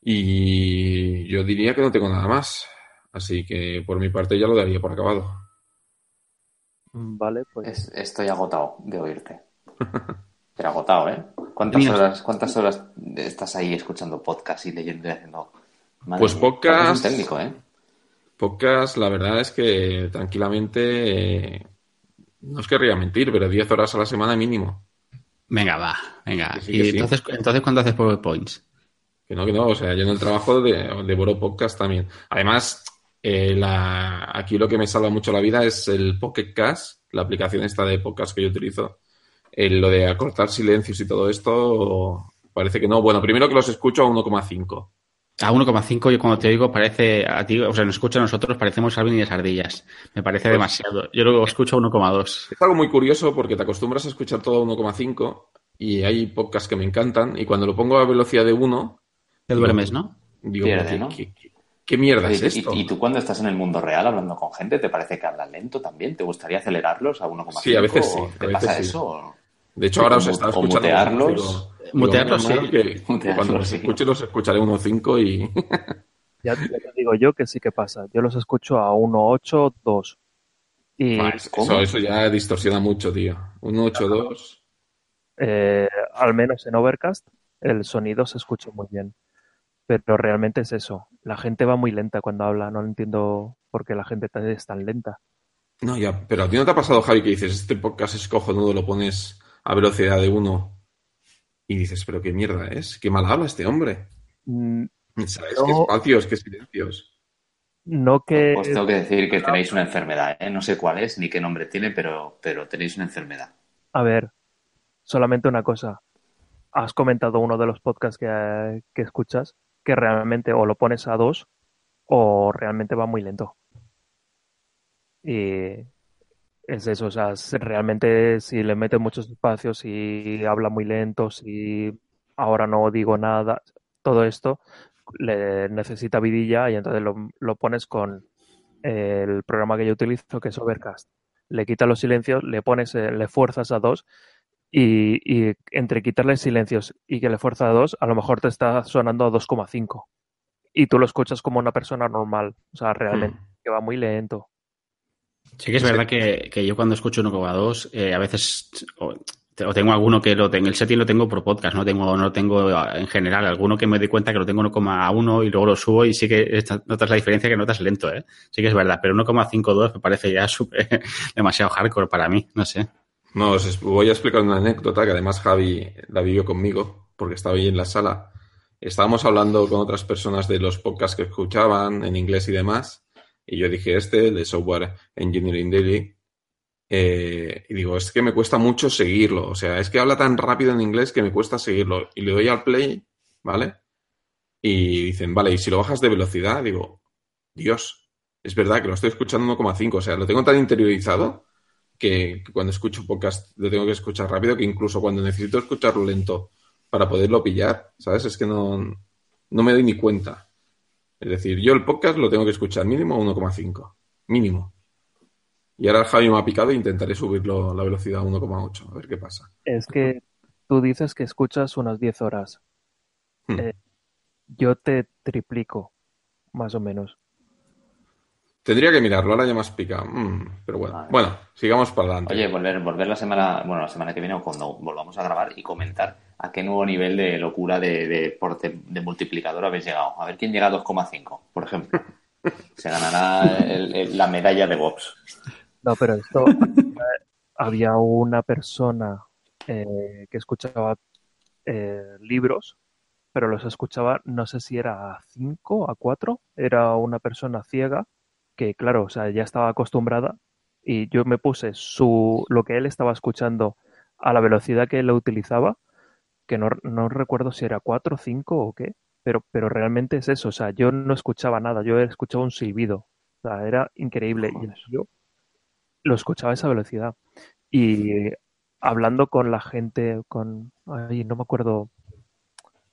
[SPEAKER 3] Y yo diría que no tengo nada más. Así que por mi parte ya lo daría por acabado.
[SPEAKER 1] Vale, pues.
[SPEAKER 4] estoy agotado de oírte. (laughs) Pero agotado, ¿eh? ¿Cuántas horas, ¿Cuántas horas estás ahí escuchando podcast y leyendo y haciendo?
[SPEAKER 3] pues podcast.
[SPEAKER 4] técnico, ¿eh?
[SPEAKER 3] Podcast, la verdad es que tranquilamente. Eh, no os querría mentir, pero 10 horas a la semana mínimo.
[SPEAKER 2] Venga, va, venga. y entonces, entonces, ¿cuándo haces PowerPoints?
[SPEAKER 3] Que no, que no, o sea, yo en el trabajo de, de Boro Podcast también. Además, eh, la, aquí lo que me salva mucho la vida es el Pocket Cast, la aplicación esta de podcast que yo utilizo. lo de acortar silencios y todo esto, parece que no. Bueno, primero que los escucho a 1,5.
[SPEAKER 2] A 1,5 yo cuando te digo parece a ti, o sea, nos escucha a nosotros, parecemos Alvin y las ardillas. Me parece pues demasiado. Yo luego escucho a 1,2.
[SPEAKER 3] Es algo muy curioso porque te acostumbras a escuchar todo a 1,5 y hay podcasts que me encantan y cuando lo pongo a velocidad de 1...
[SPEAKER 2] Te duermes, ¿no?
[SPEAKER 3] Digo, ¿qué, mierda es esto?
[SPEAKER 4] ¿Y, tú cuando estás en el mundo real hablando con gente, te parece que hablan lento también? ¿Te gustaría acelerarlos a 1,5?
[SPEAKER 3] Sí, a veces sí.
[SPEAKER 4] ¿Te pasa eso?
[SPEAKER 3] De hecho, ahora os está escuchando...
[SPEAKER 4] mutearlos...
[SPEAKER 2] Mutearlos, sí. (laughs)
[SPEAKER 3] cuando los escuche los escucharé 1.5 y... (laughs)
[SPEAKER 1] Ya, te digo yo que sí que pasa. Yo los escucho a 1.8, 2.
[SPEAKER 3] Y, eso, eso, ya distorsiona mucho, tío. 1.8.2.
[SPEAKER 1] Eh, al menos en Overcast el sonido se escucha muy bien. Pero realmente es eso. La gente va muy lenta cuando habla. No entiendo por qué la gente es tan lenta.
[SPEAKER 3] No, ya, pero a ti no te ha pasado, Javi, que dices, este podcast es cojonudo, lo pones a velocidad de uno y dices, pero qué mierda es, qué mal habla este hombre. Mm, ¿Sabes qué espacios, qué silencios?
[SPEAKER 1] No que...
[SPEAKER 4] Os tengo que decir que tenéis una enfermedad, ¿eh? no sé cuál es ni qué nombre tiene, pero, pero tenéis una enfermedad.
[SPEAKER 1] A ver, solamente una cosa. Has comentado uno de los podcasts que, que escuchas que realmente o lo pones a dos o realmente va muy lento. Y es eso, o sea, realmente si le mete muchos espacios y habla muy lento, si ahora no digo nada, todo esto le necesita vidilla y entonces lo, pones con el programa que yo utilizo, que es Overcast. Le quitas los silencios, le pones, eh, le fuerzas a dos y, y, entre quitarle silencios y que le fuerza a dos, a lo mejor te está sonando a 2,5 y tú lo escuchas como una persona normal, o sea, realmente, hmm. que va muy lento.
[SPEAKER 2] Sí que es verdad que, que yo cuando escucho 1,2 eh, a veces o, tengo alguno que lo tengo, el setting lo tengo por podcast, no tengo, no tengo en general, alguno que me doy cuenta que lo tengo 1,1 y luego lo subo y sí que notas la diferencia que notas lento, ¿eh? Sí que es verdad, pero 1,52 me parece ya (laughs) super, demasiado hardcore para mí, no sé.
[SPEAKER 3] No, os voy a explicar una anécdota que además Javi la vivió conmigo porque estaba ahí en la sala. Estábamos hablando con otras personas de los podcasts que escuchaban en inglés y demás y yo dije este, de Software Engineering Daily. Eh, y digo, es que me cuesta mucho seguirlo. O sea, es que habla tan rápido en inglés que me cuesta seguirlo. Y le doy al play, ¿vale? Y dicen, vale, y si lo bajas de velocidad, digo, Dios, es verdad que lo estoy escuchando 1,5. O sea, lo tengo tan interiorizado que, cuando escucho podcast lo tengo que escuchar rápido que incluso cuando necesito escucharlo lento para poderlo pillar, ¿sabes? Es que no, no me doy ni cuenta. Es decir, yo el podcast lo tengo que escuchar mínimo 1,5. Mínimo. Y ahora el Javi me ha picado e intentaré subirlo la velocidad a 1,8. A ver qué pasa.
[SPEAKER 1] Es que tú dices que escuchas unas 10 horas. Hmm. Eh, yo te triplico, más o menos.
[SPEAKER 3] Tendría que mirarlo, ahora ya más pica. Mm, pero bueno, bueno, sigamos para adelante.
[SPEAKER 4] Oye, volver, volver la semana, bueno, la semana que viene o cuando volvamos a grabar y comentar a qué nuevo nivel de locura de, de, de multiplicador habéis llegado. A ver quién llega a 2,5, por ejemplo. (laughs) Se ganará la medalla de Bobs.
[SPEAKER 1] No, pero esto (laughs) había una persona eh, que escuchaba eh, libros, pero los escuchaba, no sé si era a 5, a 4, era una persona ciega que claro, o sea, ya estaba acostumbrada y yo me puse su lo que él estaba escuchando a la velocidad que él lo utilizaba, que no, no recuerdo si era 4, 5 o qué, pero, pero realmente es eso, o sea, yo no escuchaba nada, yo escuchaba un silbido, o sea, era increíble. Y yo lo escuchaba a esa velocidad. Y hablando con la gente, con, ay, no me acuerdo,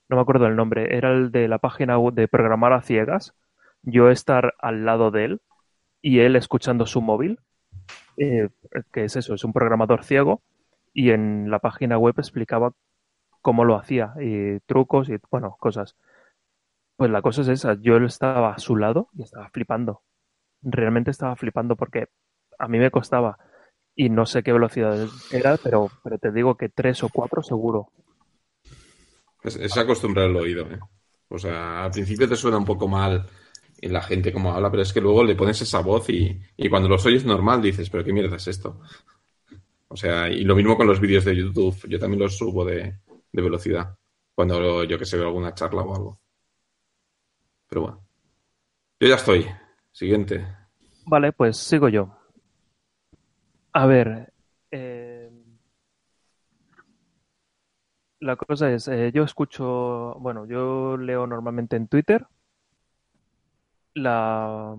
[SPEAKER 1] no me acuerdo el nombre, era el de la página de programar a ciegas, yo estar al lado de él y él escuchando su móvil, eh, que es eso, es un programador ciego, y en la página web explicaba cómo lo hacía, y trucos y, bueno, cosas. Pues la cosa es esa, yo estaba a su lado y estaba flipando. Realmente estaba flipando porque a mí me costaba y no sé qué velocidad era, pero, pero te digo que tres o cuatro seguro.
[SPEAKER 3] Es, es acostumbrar el oído, ¿eh? O sea, al principio te suena un poco mal y la gente como habla, pero es que luego le pones esa voz y, cuando los oyes normal dices, pero qué mierda es esto. O sea, y lo mismo con los vídeos de YouTube, yo también los subo de, velocidad cuando yo que sé veo alguna charla o algo. Pero bueno. Yo ya estoy. Siguiente.
[SPEAKER 1] Vale, pues sigo yo. A ver. Eh, la cosa es, eh, yo escucho, bueno, yo leo normalmente en Twitter la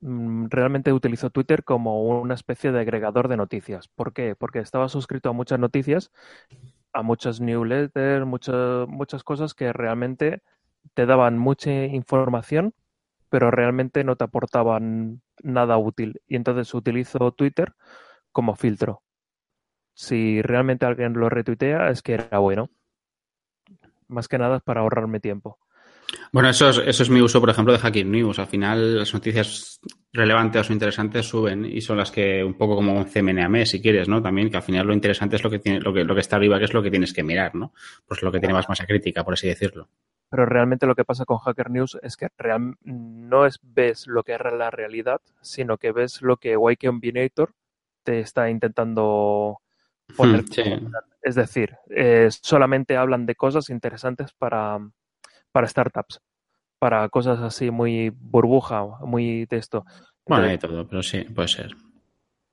[SPEAKER 1] mm, realmente utilizo Twitter como una especie de agregador de noticias. ¿Por qué? Porque estaba suscrito a muchas noticias, a muchas newsletters, muchas, muchas cosas que realmente te daban mucha información, pero realmente no te aportaban nada útil. Y entonces utilizo Twitter como filtro. Si realmente alguien lo retuitea, es que era bueno. Más que nada es para ahorrarme tiempo.
[SPEAKER 2] Bueno, eso es, eso es mi uso, por ejemplo, de Hacking News. Al final, las noticias relevantes o interesantes suben y son las que, un poco como un CMNAME, si quieres, ¿no? También, que al final lo interesante es lo que tiene, lo que, lo que está arriba, que es lo que tienes que mirar, ¿no? Pues lo que tiene más masa crítica, por así decirlo.
[SPEAKER 1] Pero realmente lo que pasa con Hacker News es que real, no es ves lo que es la realidad, sino que ves lo que Y Combinator te está intentando poner.
[SPEAKER 2] Hmm, sí.
[SPEAKER 1] Es decir, eh, solamente hablan de cosas interesantes para, para startups, para cosas así muy burbuja, muy de esto.
[SPEAKER 2] Bueno, hay todo, pero sí, puede ser.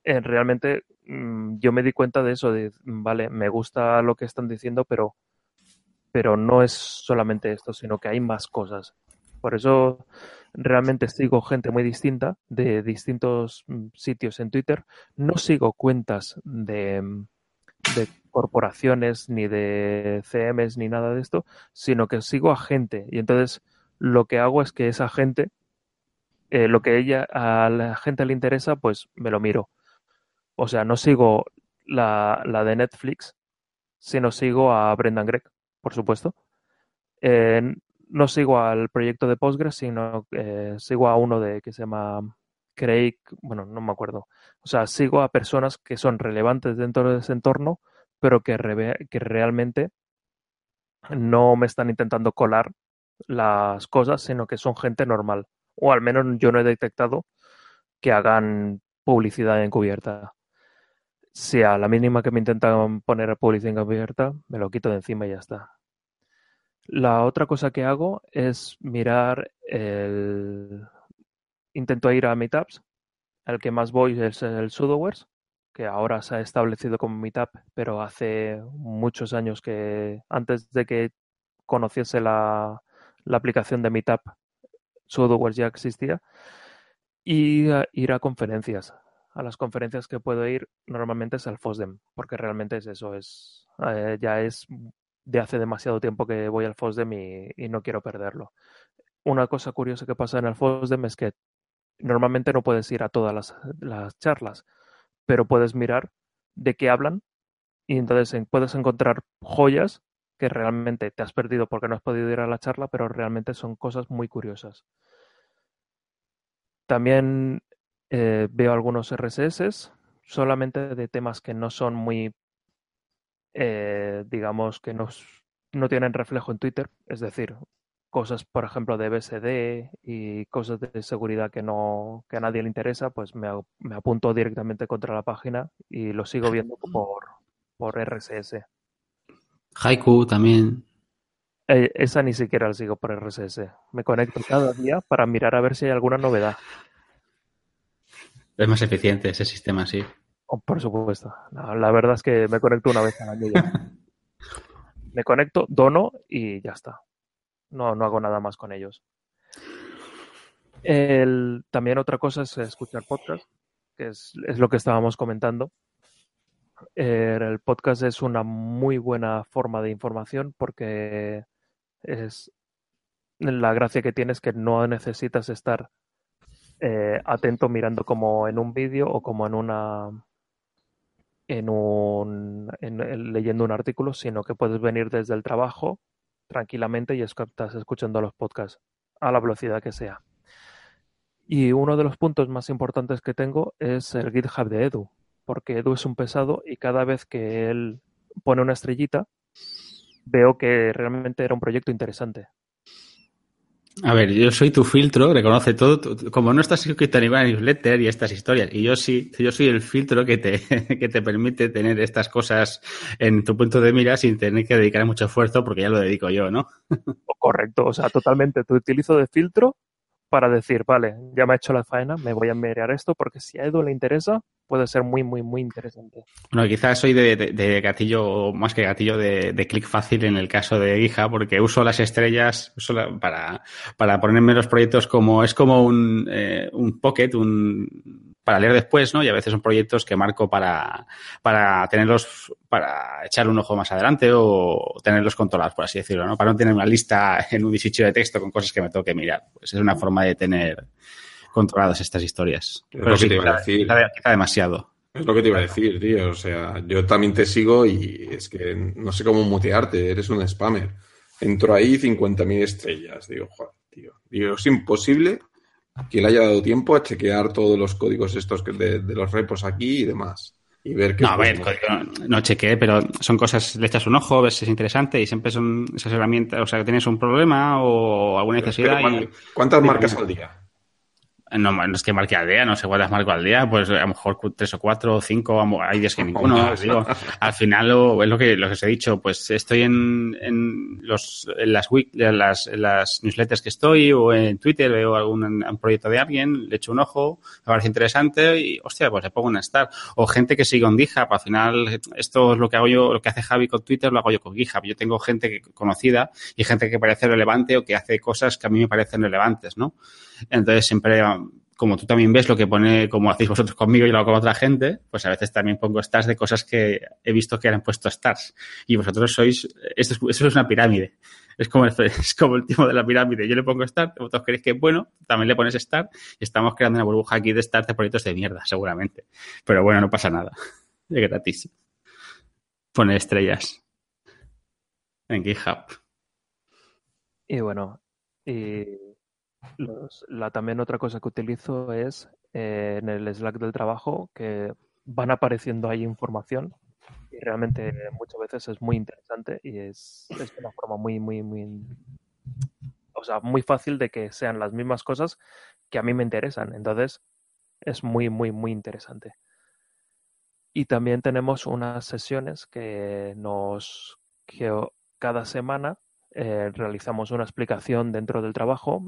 [SPEAKER 1] Eh, realmente mm, yo me di cuenta de eso, de, vale, me gusta lo que están diciendo, pero, pero no es solamente esto, sino que hay más cosas. Por eso realmente sigo gente muy distinta de distintos mm, sitios en Twitter. No sigo cuentas de, de corporaciones ni de CMs ni nada de esto, sino que sigo a gente. Y entonces lo que hago es que esa gente, eh, lo que ella a la gente le interesa, pues me lo miro. O sea, no sigo la, la de Netflix, sino sigo a Brendan Gregg, por supuesto. Eh, no sigo al proyecto de Postgres, sino eh, sigo a uno de que se llama Craig, bueno, no me acuerdo. O sea, sigo a personas que son relevantes dentro de ese entorno, pero que, que realmente no me están intentando colar las cosas, sino que son gente normal. O al menos yo no he detectado que hagan publicidad encubierta. Si a la mínima que me intentan poner publicidad encubierta, me lo quito de encima y ya está. La otra cosa que hago es mirar el... Intento ir a Meetups. El que más voy es el Sudowares, que ahora se ha establecido como Meetup, pero hace muchos años que antes de que conociese la, la aplicación de Meetup, Sudowares ya existía. Y uh, ir a conferencias. A las conferencias que puedo ir normalmente es al FOSDEM, porque realmente es eso, es eh, ya es de hace demasiado tiempo que voy al FOSDEM y, y, no quiero perderlo. Una cosa curiosa que pasa en el FOSDEM es que normalmente no puedes ir a todas las, las charlas, pero puedes mirar de qué hablan y entonces puedes encontrar joyas que realmente te has perdido porque no has podido ir a la charla, pero realmente son cosas muy curiosas. También eh, veo algunos RSS, solamente de temas que no son muy eh, digamos, que no, no tienen reflejo en Twitter, es decir, cosas, por ejemplo, de BSD y cosas de seguridad que no que a nadie le interesa, pues me, me apunto directamente contra la página y lo sigo viendo por, por RSS.
[SPEAKER 2] Haiku también.
[SPEAKER 1] Eh, esa ni siquiera la sigo por RSS. Me conecto cada día para mirar a ver si hay alguna novedad.
[SPEAKER 2] Es más eficiente ese sistema, sí.
[SPEAKER 1] Oh, por supuesto. No, la verdad es que me conecto una vez al año ya. (laughs) me conecto, dono y ya está. No, no hago nada más con ellos. El, también otra cosa es escuchar podcast, que es, es lo que estábamos comentando. El, el podcast es una muy buena forma de información porque es la gracia que tienes que no necesitas estar eh, atento mirando como en un vídeo o como en una en un en, leyendo un artículo, sino que puedes venir desde el trabajo tranquilamente y estás escuchando los podcasts a la velocidad que sea. Y uno de los puntos más importantes que tengo es el GitHub de Edu, porque Edu es un pesado y cada vez que él pone una estrellita, veo que realmente era un proyecto interesante.
[SPEAKER 2] A ver, yo soy tu filtro, reconoce todo. Como no estás suscrito a ninguna newsletter y estas historias, y yo sí, yo soy el filtro que te, (laughs) que te permite tener estas cosas en tu punto de mira sin tener que dedicar mucho esfuerzo porque ya lo dedico yo, ¿no? (laughs)
[SPEAKER 1] Correcto, o sea, totalmente. Te utilizo de filtro para decir, vale, ya me ha hecho la faena, me voy a mirar esto porque si a Edu le interesa, puede ser muy, muy, muy interesante.
[SPEAKER 2] Bueno, quizás soy de, de, de gatillo, más que gatillo de, clic fácil en el caso de Guija, porque uso las estrellas para, para ponerme los proyectos como, es como un, eh, un pocket, un, para leer después, ¿no? Y a veces son proyectos que marco para, para tenerlos, para echar un ojo más adelante o tenerlos controlados, por así decirlo, ¿no? Para no tener una lista (laughs) en un disecho de texto con cosas que me tengo que mirar. Pues es una forma de tener controladas estas historias.
[SPEAKER 3] Es Pero lo sí, que te iba a decir.
[SPEAKER 2] Quizá, quizá demasiado.
[SPEAKER 3] Es lo que te iba a decir, tío. O sea, yo también te sigo y es que no sé cómo mutearte, eres un spammer. entró ahí 50.000 estrellas. Digo, joder, tío. Digo, es imposible que le haya dado tiempo a chequear todos los códigos estos de, de los repos aquí y demás y ver
[SPEAKER 2] No, a ver, no chequeé, pero son cosas, le echas un ojo, ves si es interesante y siempre son esas herramientas, o sea, que tienes un problema o alguna necesidad.
[SPEAKER 3] ¿Cuántas marcas al día?
[SPEAKER 2] No, no es que marque al día, no sé cuántas marco al día, pues a lo mejor tres o cuatro o cinco, hay días que (laughs) ninguno. digo, al final lo, es lo que, lo que os he dicho, pues estoy en, en, los, en las, week, las, las newsletters que estoy o en Twitter veo algún proyecto de alguien, le echo un ojo, me parece interesante y, hostia, pues le pongo una star. O gente que sigue en GitHub, al final esto es lo que hago yo, lo que hace Javi con Twitter, lo hago yo con GitHub. Yo tengo gente conocida y gente que parece relevante o que hace cosas que a mí me parecen relevantes, ¿no? Entonces siempre, como tú también ves lo que pone, como hacéis vosotros conmigo y lo hago con otra gente, pues a veces también pongo stars de cosas que he visto que han puesto stars. Y vosotros sois, esto es, eso es una pirámide. Es como, el, (laughs) es como el tipo de la pirámide. Yo le pongo star, vosotros creéis que es bueno, también le pones star y estamos creando una burbuja aquí de stars de proyectos de mierda, seguramente. Pero bueno, no pasa nada. (laughs) Es gratis. Pone estrellas en GitHub.
[SPEAKER 1] Y bueno, la, también otra cosa que utilizo es eh, en el Slack del trabajo que van apareciendo ahí información y realmente muchas veces es muy interesante y es, es una forma muy, muy, muy, o sea, muy fácil de que sean las mismas cosas que a mí me interesan. Entonces, es muy, muy, muy interesante. Y también tenemos unas sesiones que nos, que cada semana eh, realizamos una explicación dentro del trabajo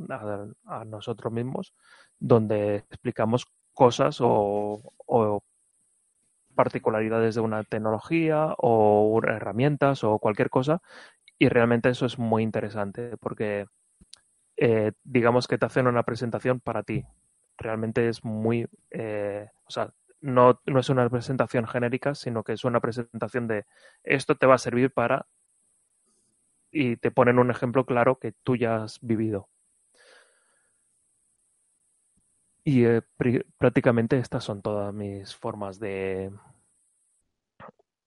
[SPEAKER 1] a, nosotros mismos, donde explicamos cosas o, particularidades de una tecnología o herramientas o cualquier cosa. Y realmente eso es muy interesante porque eh, digamos que te hacen una presentación para ti. Realmente es muy, eh, o sea, no, no es una presentación genérica, sino que es una presentación de esto te va a servir para y te ponen un ejemplo claro que tú ya has vivido. Y eh, prácticamente estas son todas mis formas de,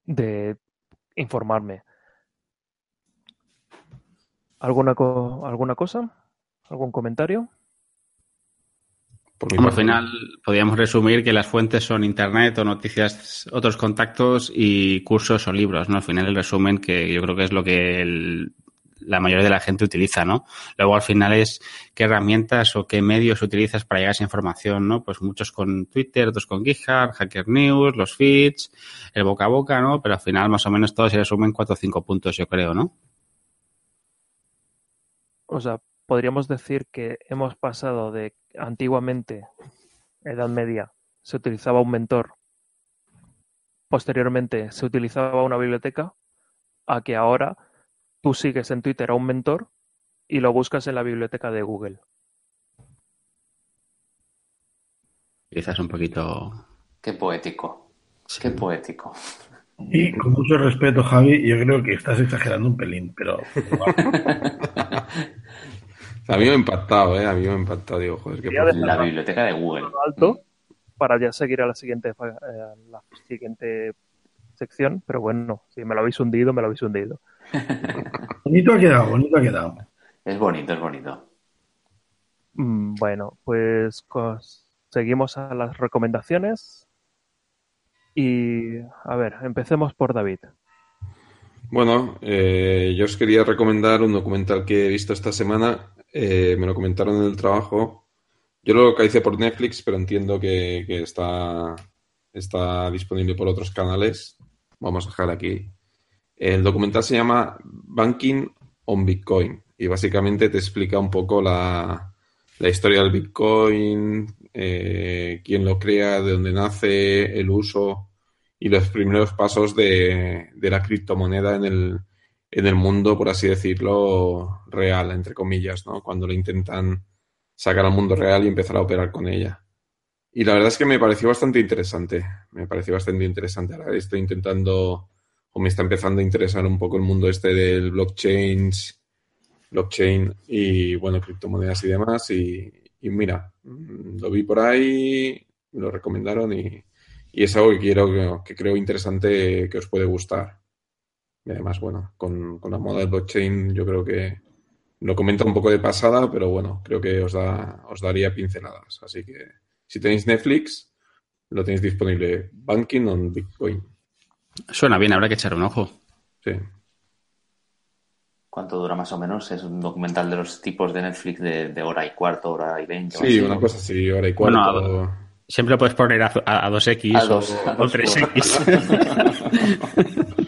[SPEAKER 1] de informarme. ¿Alguna, ¿Alguna cosa? ¿Algún comentario?
[SPEAKER 2] Al final podríamos resumir que las fuentes son internet o noticias, otros contactos y cursos o libros, ¿no? Al final el resumen que yo creo que es lo que la mayoría de la gente utiliza, ¿no? Luego al final es qué herramientas o qué medios utilizas para llegar a esa información, ¿no? Pues muchos con Twitter, otros con GitHub, Hacker News, los feeds, el boca a boca, ¿no? Pero al final más o menos todo se resume en cuatro o cinco puntos, yo creo, ¿no?
[SPEAKER 1] O sea, podríamos decir que hemos pasado de antiguamente, Edad Media, se utilizaba un mentor, posteriormente se utilizaba una biblioteca, a que ahora tú sigues en Twitter a un mentor y lo buscas en la biblioteca de Google.
[SPEAKER 2] Quizás un poquito.
[SPEAKER 4] Qué poético. Qué poético.
[SPEAKER 5] Y con mucho respeto, Javi, yo creo que estás exagerando un pelín, pero. (laughs)
[SPEAKER 3] A mí me ha impactado, ¿eh? A mí me ha impactado. Digo, joder, qué
[SPEAKER 4] La biblioteca de Google.
[SPEAKER 1] Alto para ya seguir a la siguiente, eh, la siguiente sección, pero bueno, si me lo habéis hundido, me lo habéis hundido. (laughs)
[SPEAKER 5] bonito ha quedado, bonito ha quedado.
[SPEAKER 4] Es bonito, es bonito.
[SPEAKER 1] Mm, bueno, pues seguimos a las recomendaciones. Y a ver, empecemos por David.
[SPEAKER 3] Bueno, eh, yo os quería recomendar un documental que he visto esta semana eh, me lo comentaron en el trabajo. Yo lo localicé por Netflix, pero entiendo que, está, está disponible por otros canales. Vamos a dejar aquí. El documental se llama Banking on Bitcoin y básicamente te explica un poco la, historia del Bitcoin, eh, quién lo crea, de dónde nace, el uso y los primeros pasos de, de la criptomoneda en el, en el mundo, por así decirlo, real, entre comillas, ¿no? Cuando lo intentan sacar al mundo real y empezar a operar con ella. Y la verdad es que me pareció bastante interesante. Me pareció bastante interesante. Ahora estoy intentando, o me está empezando a interesar un poco el mundo este del blockchain, blockchain y, bueno, criptomonedas y demás. Y, mira, mm, lo vi por ahí, lo recomendaron y, es algo que quiero, que creo interesante que os puede gustar. Y además, bueno, con, con la moda de blockchain yo creo que lo comento un poco de pasada, pero bueno, creo que os, da, os daría pinceladas. Así que si tenéis Netflix, lo tenéis disponible. Banking on Bitcoin.
[SPEAKER 2] Suena bien, habrá que echar un ojo.
[SPEAKER 3] Sí.
[SPEAKER 4] ¿Cuánto dura más o menos? Es un documental de los tipos de Netflix de, hora y cuarto, hora y veinte.
[SPEAKER 3] Sí, una cosa así, hora y cuarto.
[SPEAKER 2] Bueno, siempre lo puedes poner a, 2X
[SPEAKER 4] a dos,
[SPEAKER 2] o, a 3X. (laughs)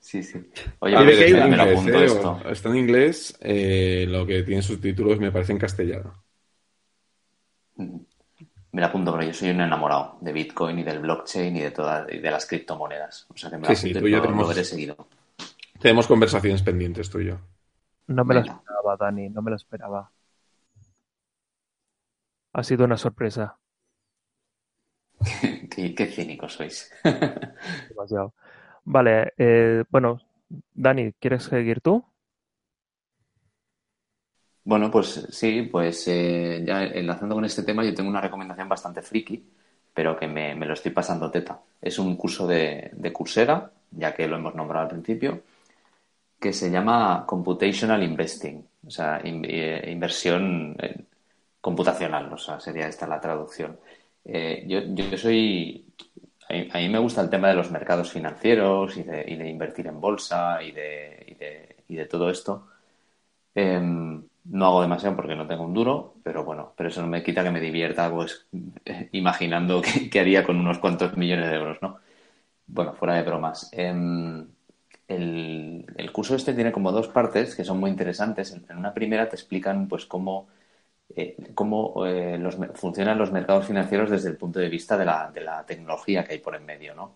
[SPEAKER 4] Sí, sí. Oye, a ver, me lo apunto
[SPEAKER 3] eh,
[SPEAKER 4] esto.
[SPEAKER 3] Está en inglés, eh, lo que tiene sus títulos me parece en castellano.
[SPEAKER 4] Mm. Me lo apunto, pero yo soy un enamorado de Bitcoin y del blockchain y de todas y de las criptomonedas. O sea que me lo
[SPEAKER 3] sí, sí, tú y yo tenemos,
[SPEAKER 4] lo seguido.
[SPEAKER 3] Tenemos conversaciones pendientes tú y yo.
[SPEAKER 1] No me lo esperaba, Dani, no me lo esperaba. Ha sido una sorpresa. (laughs)
[SPEAKER 4] qué, qué cínicos sois. (laughs)
[SPEAKER 1] Demasiado. Vale, eh, bueno, Dani, ¿quieres seguir tú?
[SPEAKER 4] Bueno, pues sí, pues eh, ya enlazando con este tema, yo tengo una recomendación bastante friki, pero que me, lo estoy pasando teta. Es un curso de, de Coursera, ya que lo hemos nombrado al principio, que se llama Computational Investing, o sea, eh, inversión computacional, o sea, sería esta la traducción. yo, yo soy a mí me gusta el tema de los mercados financieros y de, invertir en bolsa y de, todo esto. Em, no hago demasiado porque no tengo un duro, pero bueno, pero eso no me quita que me divierta pues (laughs) imaginando qué, haría con unos cuantos millones de euros, ¿no? Bueno, fuera de bromas. Em, el, curso este tiene como dos partes que son muy interesantes. En una primera te explican pues cómo eh, cómo eh, funcionan los mercados financieros desde el punto de vista de la, de la tecnología que hay por en medio, ¿no?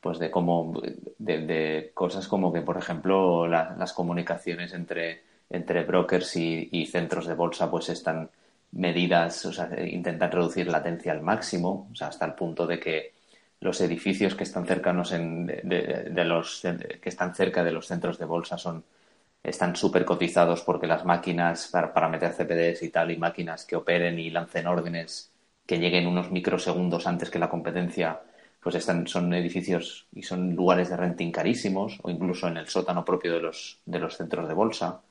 [SPEAKER 4] Pues de cómo, de, cosas como que, por ejemplo, las comunicaciones entre, entre brokers y, centros de bolsa pues están medidas, o sea, intentan reducir latencia al máximo, o sea, hasta el punto de que los edificios que están cercanos en, de, los que están cerca de los centros de bolsa son están súper cotizados porque las máquinas para, meter CPDs y tal, y máquinas que operen y lancen órdenes que lleguen unos microsegundos antes que la competencia, pues están, son edificios y son lugares de renting carísimos, o incluso en el sótano propio de los, de los centros de bolsa.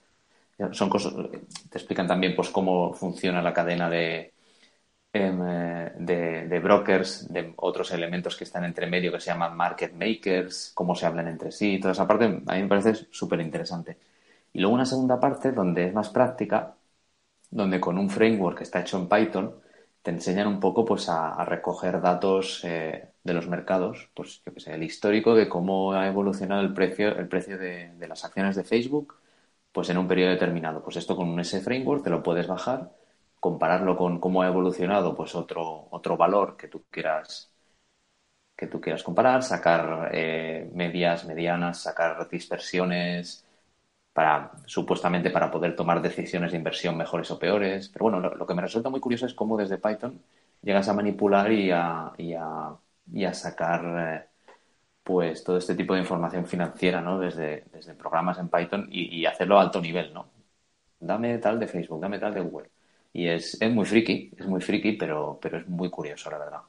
[SPEAKER 4] Son cosas, te explican también pues cómo funciona la cadena de, em, de, de, brokers, de otros elementos que están entre medio que se llaman market makers, cómo se hablan entre sí, toda esa parte a mí me parece súper interesante. Y luego una segunda parte donde es más práctica, donde con un framework que está hecho en Python te enseñan un poco pues a, recoger datos eh, de los mercados, pues yo que sé, el histórico de cómo ha evolucionado el precio, el precio de, las acciones de Facebook, pues en un periodo determinado. Pues esto con un S framework te lo puedes bajar, compararlo con cómo ha evolucionado pues otro, otro valor que tú quieras que tú quieras comparar, sacar eh, medias, medianas, sacar dispersiones, para supuestamente para poder tomar decisiones de inversión mejores o peores. Pero bueno, lo, que me resulta muy curioso es cómo desde Python llegas a manipular y a, y a, sacar eh, pues todo este tipo de información financiera ¿no? desde, desde programas en Python y, hacerlo a alto nivel, ¿no? Dame tal de Facebook, dame tal de Google. Y es, es muy friki, es muy friki, pero, pero es muy curioso, la verdad.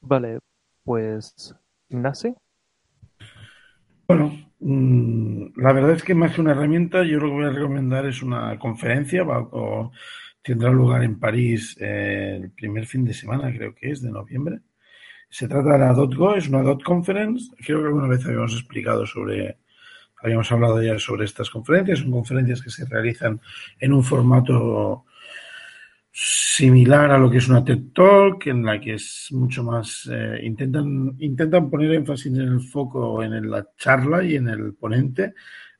[SPEAKER 1] Vale, pues Ignacio.
[SPEAKER 5] Bueno, mm, la verdad es que más que una herramienta, yo lo que voy a recomendar es una conferencia, o tendrá lugar en París eh, el primer fin de semana, creo que es, de noviembre. Se trata de la .go, es una .dot conference. Creo que alguna vez habíamos explicado sobre, habíamos hablado ya sobre estas conferencias. Son conferencias que se realizan en un formato similar a lo que es una TED Talk, en la que es mucho más, eh, intentan, intentan poner énfasis en el foco, en la charla y en el ponente.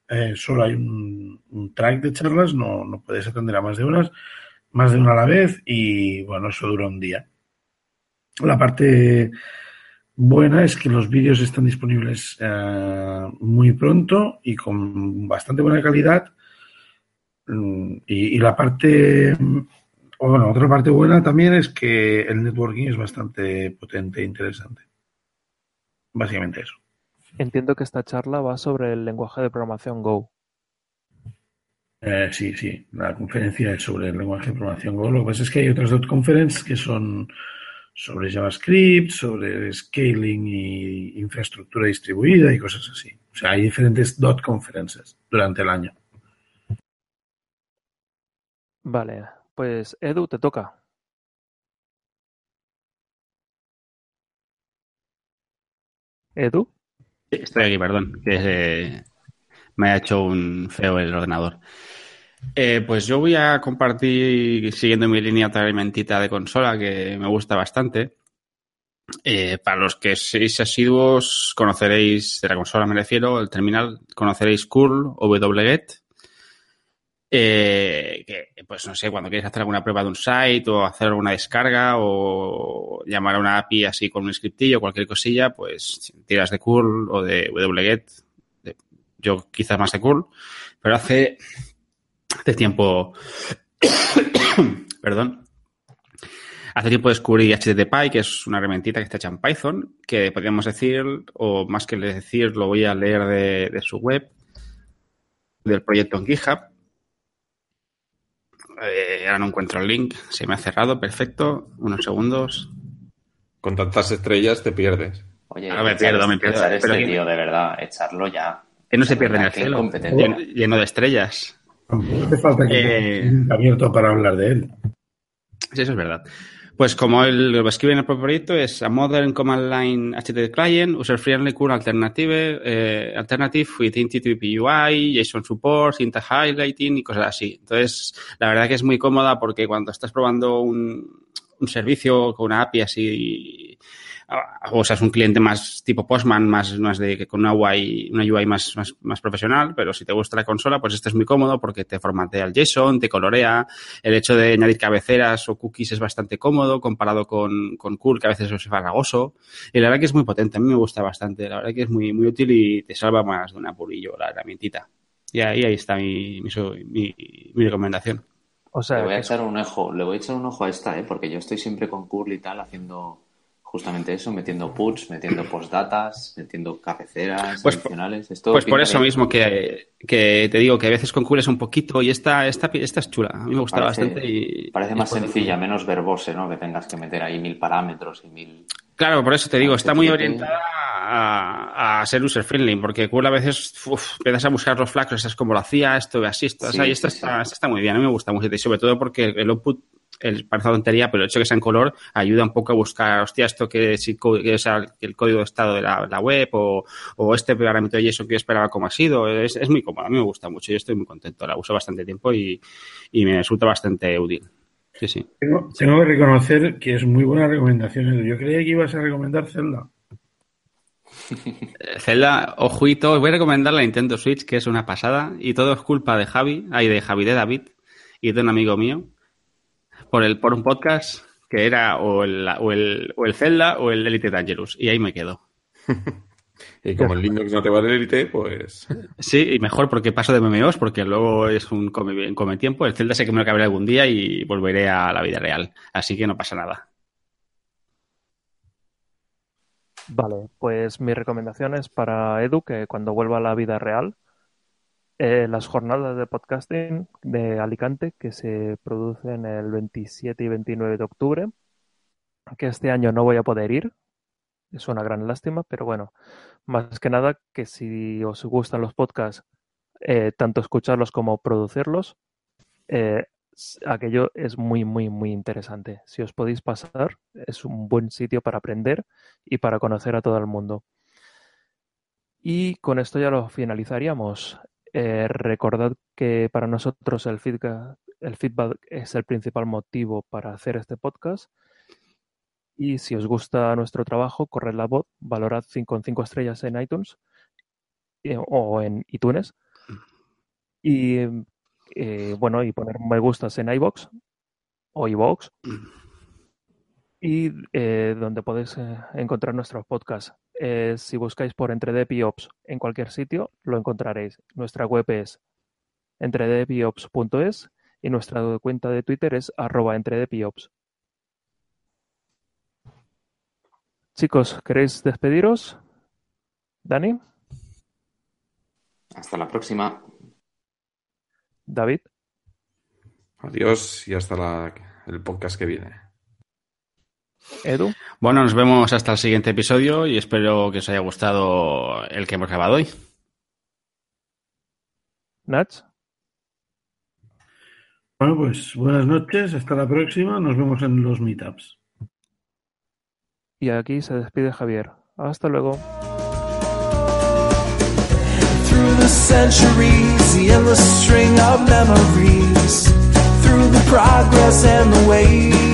[SPEAKER 5] Eh, solo hay un, track de charlas, no, no puedes atender a más de unas, más de una a la vez y bueno, eso dura un día. La parte buena es que los vídeos están disponibles eh, muy pronto y con bastante buena calidad. Mm, y la parte bueno, otra parte buena también es que el networking es bastante potente e interesante. Básicamente eso.
[SPEAKER 1] Entiendo que esta charla va sobre el lenguaje de programación Go.
[SPEAKER 5] Eh, sí, sí, la conferencia es sobre el lenguaje de programación Go. Lo que pasa es que hay otras dos conferencias que son, sobre JavaScript, sobre scaling y infraestructura distribuida y cosas así. O sea, hay diferentes dot conferences durante el año.
[SPEAKER 1] Vale, pues Edu, te toca. ¿Edu?
[SPEAKER 2] Estoy aquí, perdón, eh, me ha hecho un feo el ordenador. Eh, pues yo voy a compartir, siguiendo mi línea mentita de consola, que me gusta bastante. Eh, para los que seáis asiduos, conoceréis, de la consola me refiero, el terminal, conoceréis curl o wget. Eh, que, pues no sé, cuando quieres hacer alguna prueba de un site o hacer alguna descarga o llamar a una API así con un scriptillo, cualquier cosilla, pues tiras de curl o de wget. Yo quizás más de curl, pero hace Hace tiempo, (coughs) perdón, hace tiempo descubrí HTTPy, que es una herramientita que está hecha en Python, que podríamos decir, o más que decir, lo voy a leer de, su web, del proyecto en GitHub. Eh, ahora no encuentro el link, se me ha cerrado, perfecto, unos segundos.
[SPEAKER 3] Con tantas estrellas te pierdes.
[SPEAKER 4] Oye, me pierdo, me pierdo. Echar este tío, de verdad, echarlo ya.
[SPEAKER 2] Que no se pierde en el cielo, lleno de estrellas.
[SPEAKER 5] No hace falta que eh, abierto para hablar de él.
[SPEAKER 2] Sí, eso es verdad. Pues como él lo escribe en el propio proyecto, es a modern command line HTTP client, user friendly cool alternative, eh, alternative with HTTP UI, JSON support, syntax highlighting y cosas así. Entonces, la verdad que es muy cómoda porque cuando estás probando un, un servicio con una API así o sea, es un cliente más tipo Postman, más, más de, con una UI, una UI más, más, profesional, pero si te gusta la consola, pues este es muy cómodo porque te formatea el JSON, te colorea, el hecho de añadir cabeceras o cookies es bastante cómodo comparado con, con Cool, que a veces es farragoso, y la verdad que es muy potente, a mí me gusta bastante, la verdad que es muy, muy útil y te salva más de un apurillo la herramientita. Y ahí, ahí está mi, mi, mi, recomendación.
[SPEAKER 4] O sea, le voy a echar un ojo, le voy a echar un ojo a esta, ¿eh? porque yo estoy siempre con Curl y tal haciendo justamente eso, metiendo puts, metiendo postdatas, metiendo cabeceras
[SPEAKER 2] pues, adicionales. pues por eso mismo que, te digo que a veces con es un poquito y esta, esta, esta es chula. A mí me gusta bastante. y
[SPEAKER 4] Parece más sencilla, menos verbose, ¿no? Que tengas que meter ahí mil parámetros y mil.
[SPEAKER 2] Claro, por eso te digo, está muy orientada a, ser user friendly, porque Cool a veces empiezas a buscar los flags, es como lo hacía, esto, así, esto, así, esto está, está, muy bien, a mí me gusta mucho, y sobre todo porque el output el, parece tontería, pero el hecho de que sea en color ayuda un poco a buscar, hostia, esto que es el código de estado de la, web o, este parámetro y eso que yo esperaba como ha sido. Es, muy cómodo, a mí me gusta mucho y estoy muy contento. La uso bastante tiempo y, me resulta bastante útil. Sí, sí.
[SPEAKER 5] Tengo, que reconocer que es muy buena recomendación. Yo creía que ibas a recomendar Zelda. (laughs)
[SPEAKER 2] Zelda, ojito, os voy a recomendar la Nintendo Switch, que es una pasada, y todo es culpa de Javi, ay, de Javi de David, y de un amigo mío, por, el, por un podcast que era o el, o, el, o el Zelda o el Elite Dangerous. Y ahí me quedo. (laughs)
[SPEAKER 3] y como el Linux no te va de Elite, pues...
[SPEAKER 2] Sí, y mejor porque paso de MMOs, porque luego es un come, come tiempo. El Zelda sé que me lo acabaré algún día y volveré a la vida real. Así que no pasa nada.
[SPEAKER 1] Vale, pues mi recomendación es para Edu que cuando vuelva a la vida real eh, las jornadas de podcasting de Alicante que se producen el 27 y 29 de octubre, que este año no voy a poder ir, es una gran lástima, pero bueno, más que nada que si os gustan los podcasts, eh, tanto escucharlos como producirlos, eh, aquello es muy, muy, muy interesante. Si os podéis pasar, es un buen sitio para aprender y para conocer a todo el mundo. Y con esto ya lo finalizaríamos. Eh, recordad que para nosotros el feedback, el feedback es el principal motivo para hacer este podcast. Y si os gusta nuestro trabajo, corred la voz, valorad con 5 estrellas en iTunes eh, o en iTunes. Y eh, bueno, y poner me gustas en iBox o iBox. Y donde podéis encontrar nuestros podcasts eh, si buscáis por EntreDevIOps en cualquier sitio, lo encontraréis. Nuestra web es entredeviops.es y nuestra cuenta de Twitter es arroba entredeviops. Chicos, ¿queréis despediros? Dani.
[SPEAKER 4] Hasta la próxima.
[SPEAKER 1] David.
[SPEAKER 3] Adiós y hasta el podcast que viene.
[SPEAKER 1] Edu.
[SPEAKER 2] Bueno, nos vemos hasta el siguiente episodio y espero que os haya gustado el que hemos grabado hoy.
[SPEAKER 1] Nach.
[SPEAKER 5] Bueno, pues buenas noches, hasta la próxima, nos vemos en los meetups.
[SPEAKER 1] Y aquí se despide Javier. Hasta luego.
[SPEAKER 6] Through the centuries, the endless string of memories, through the progress and the waste.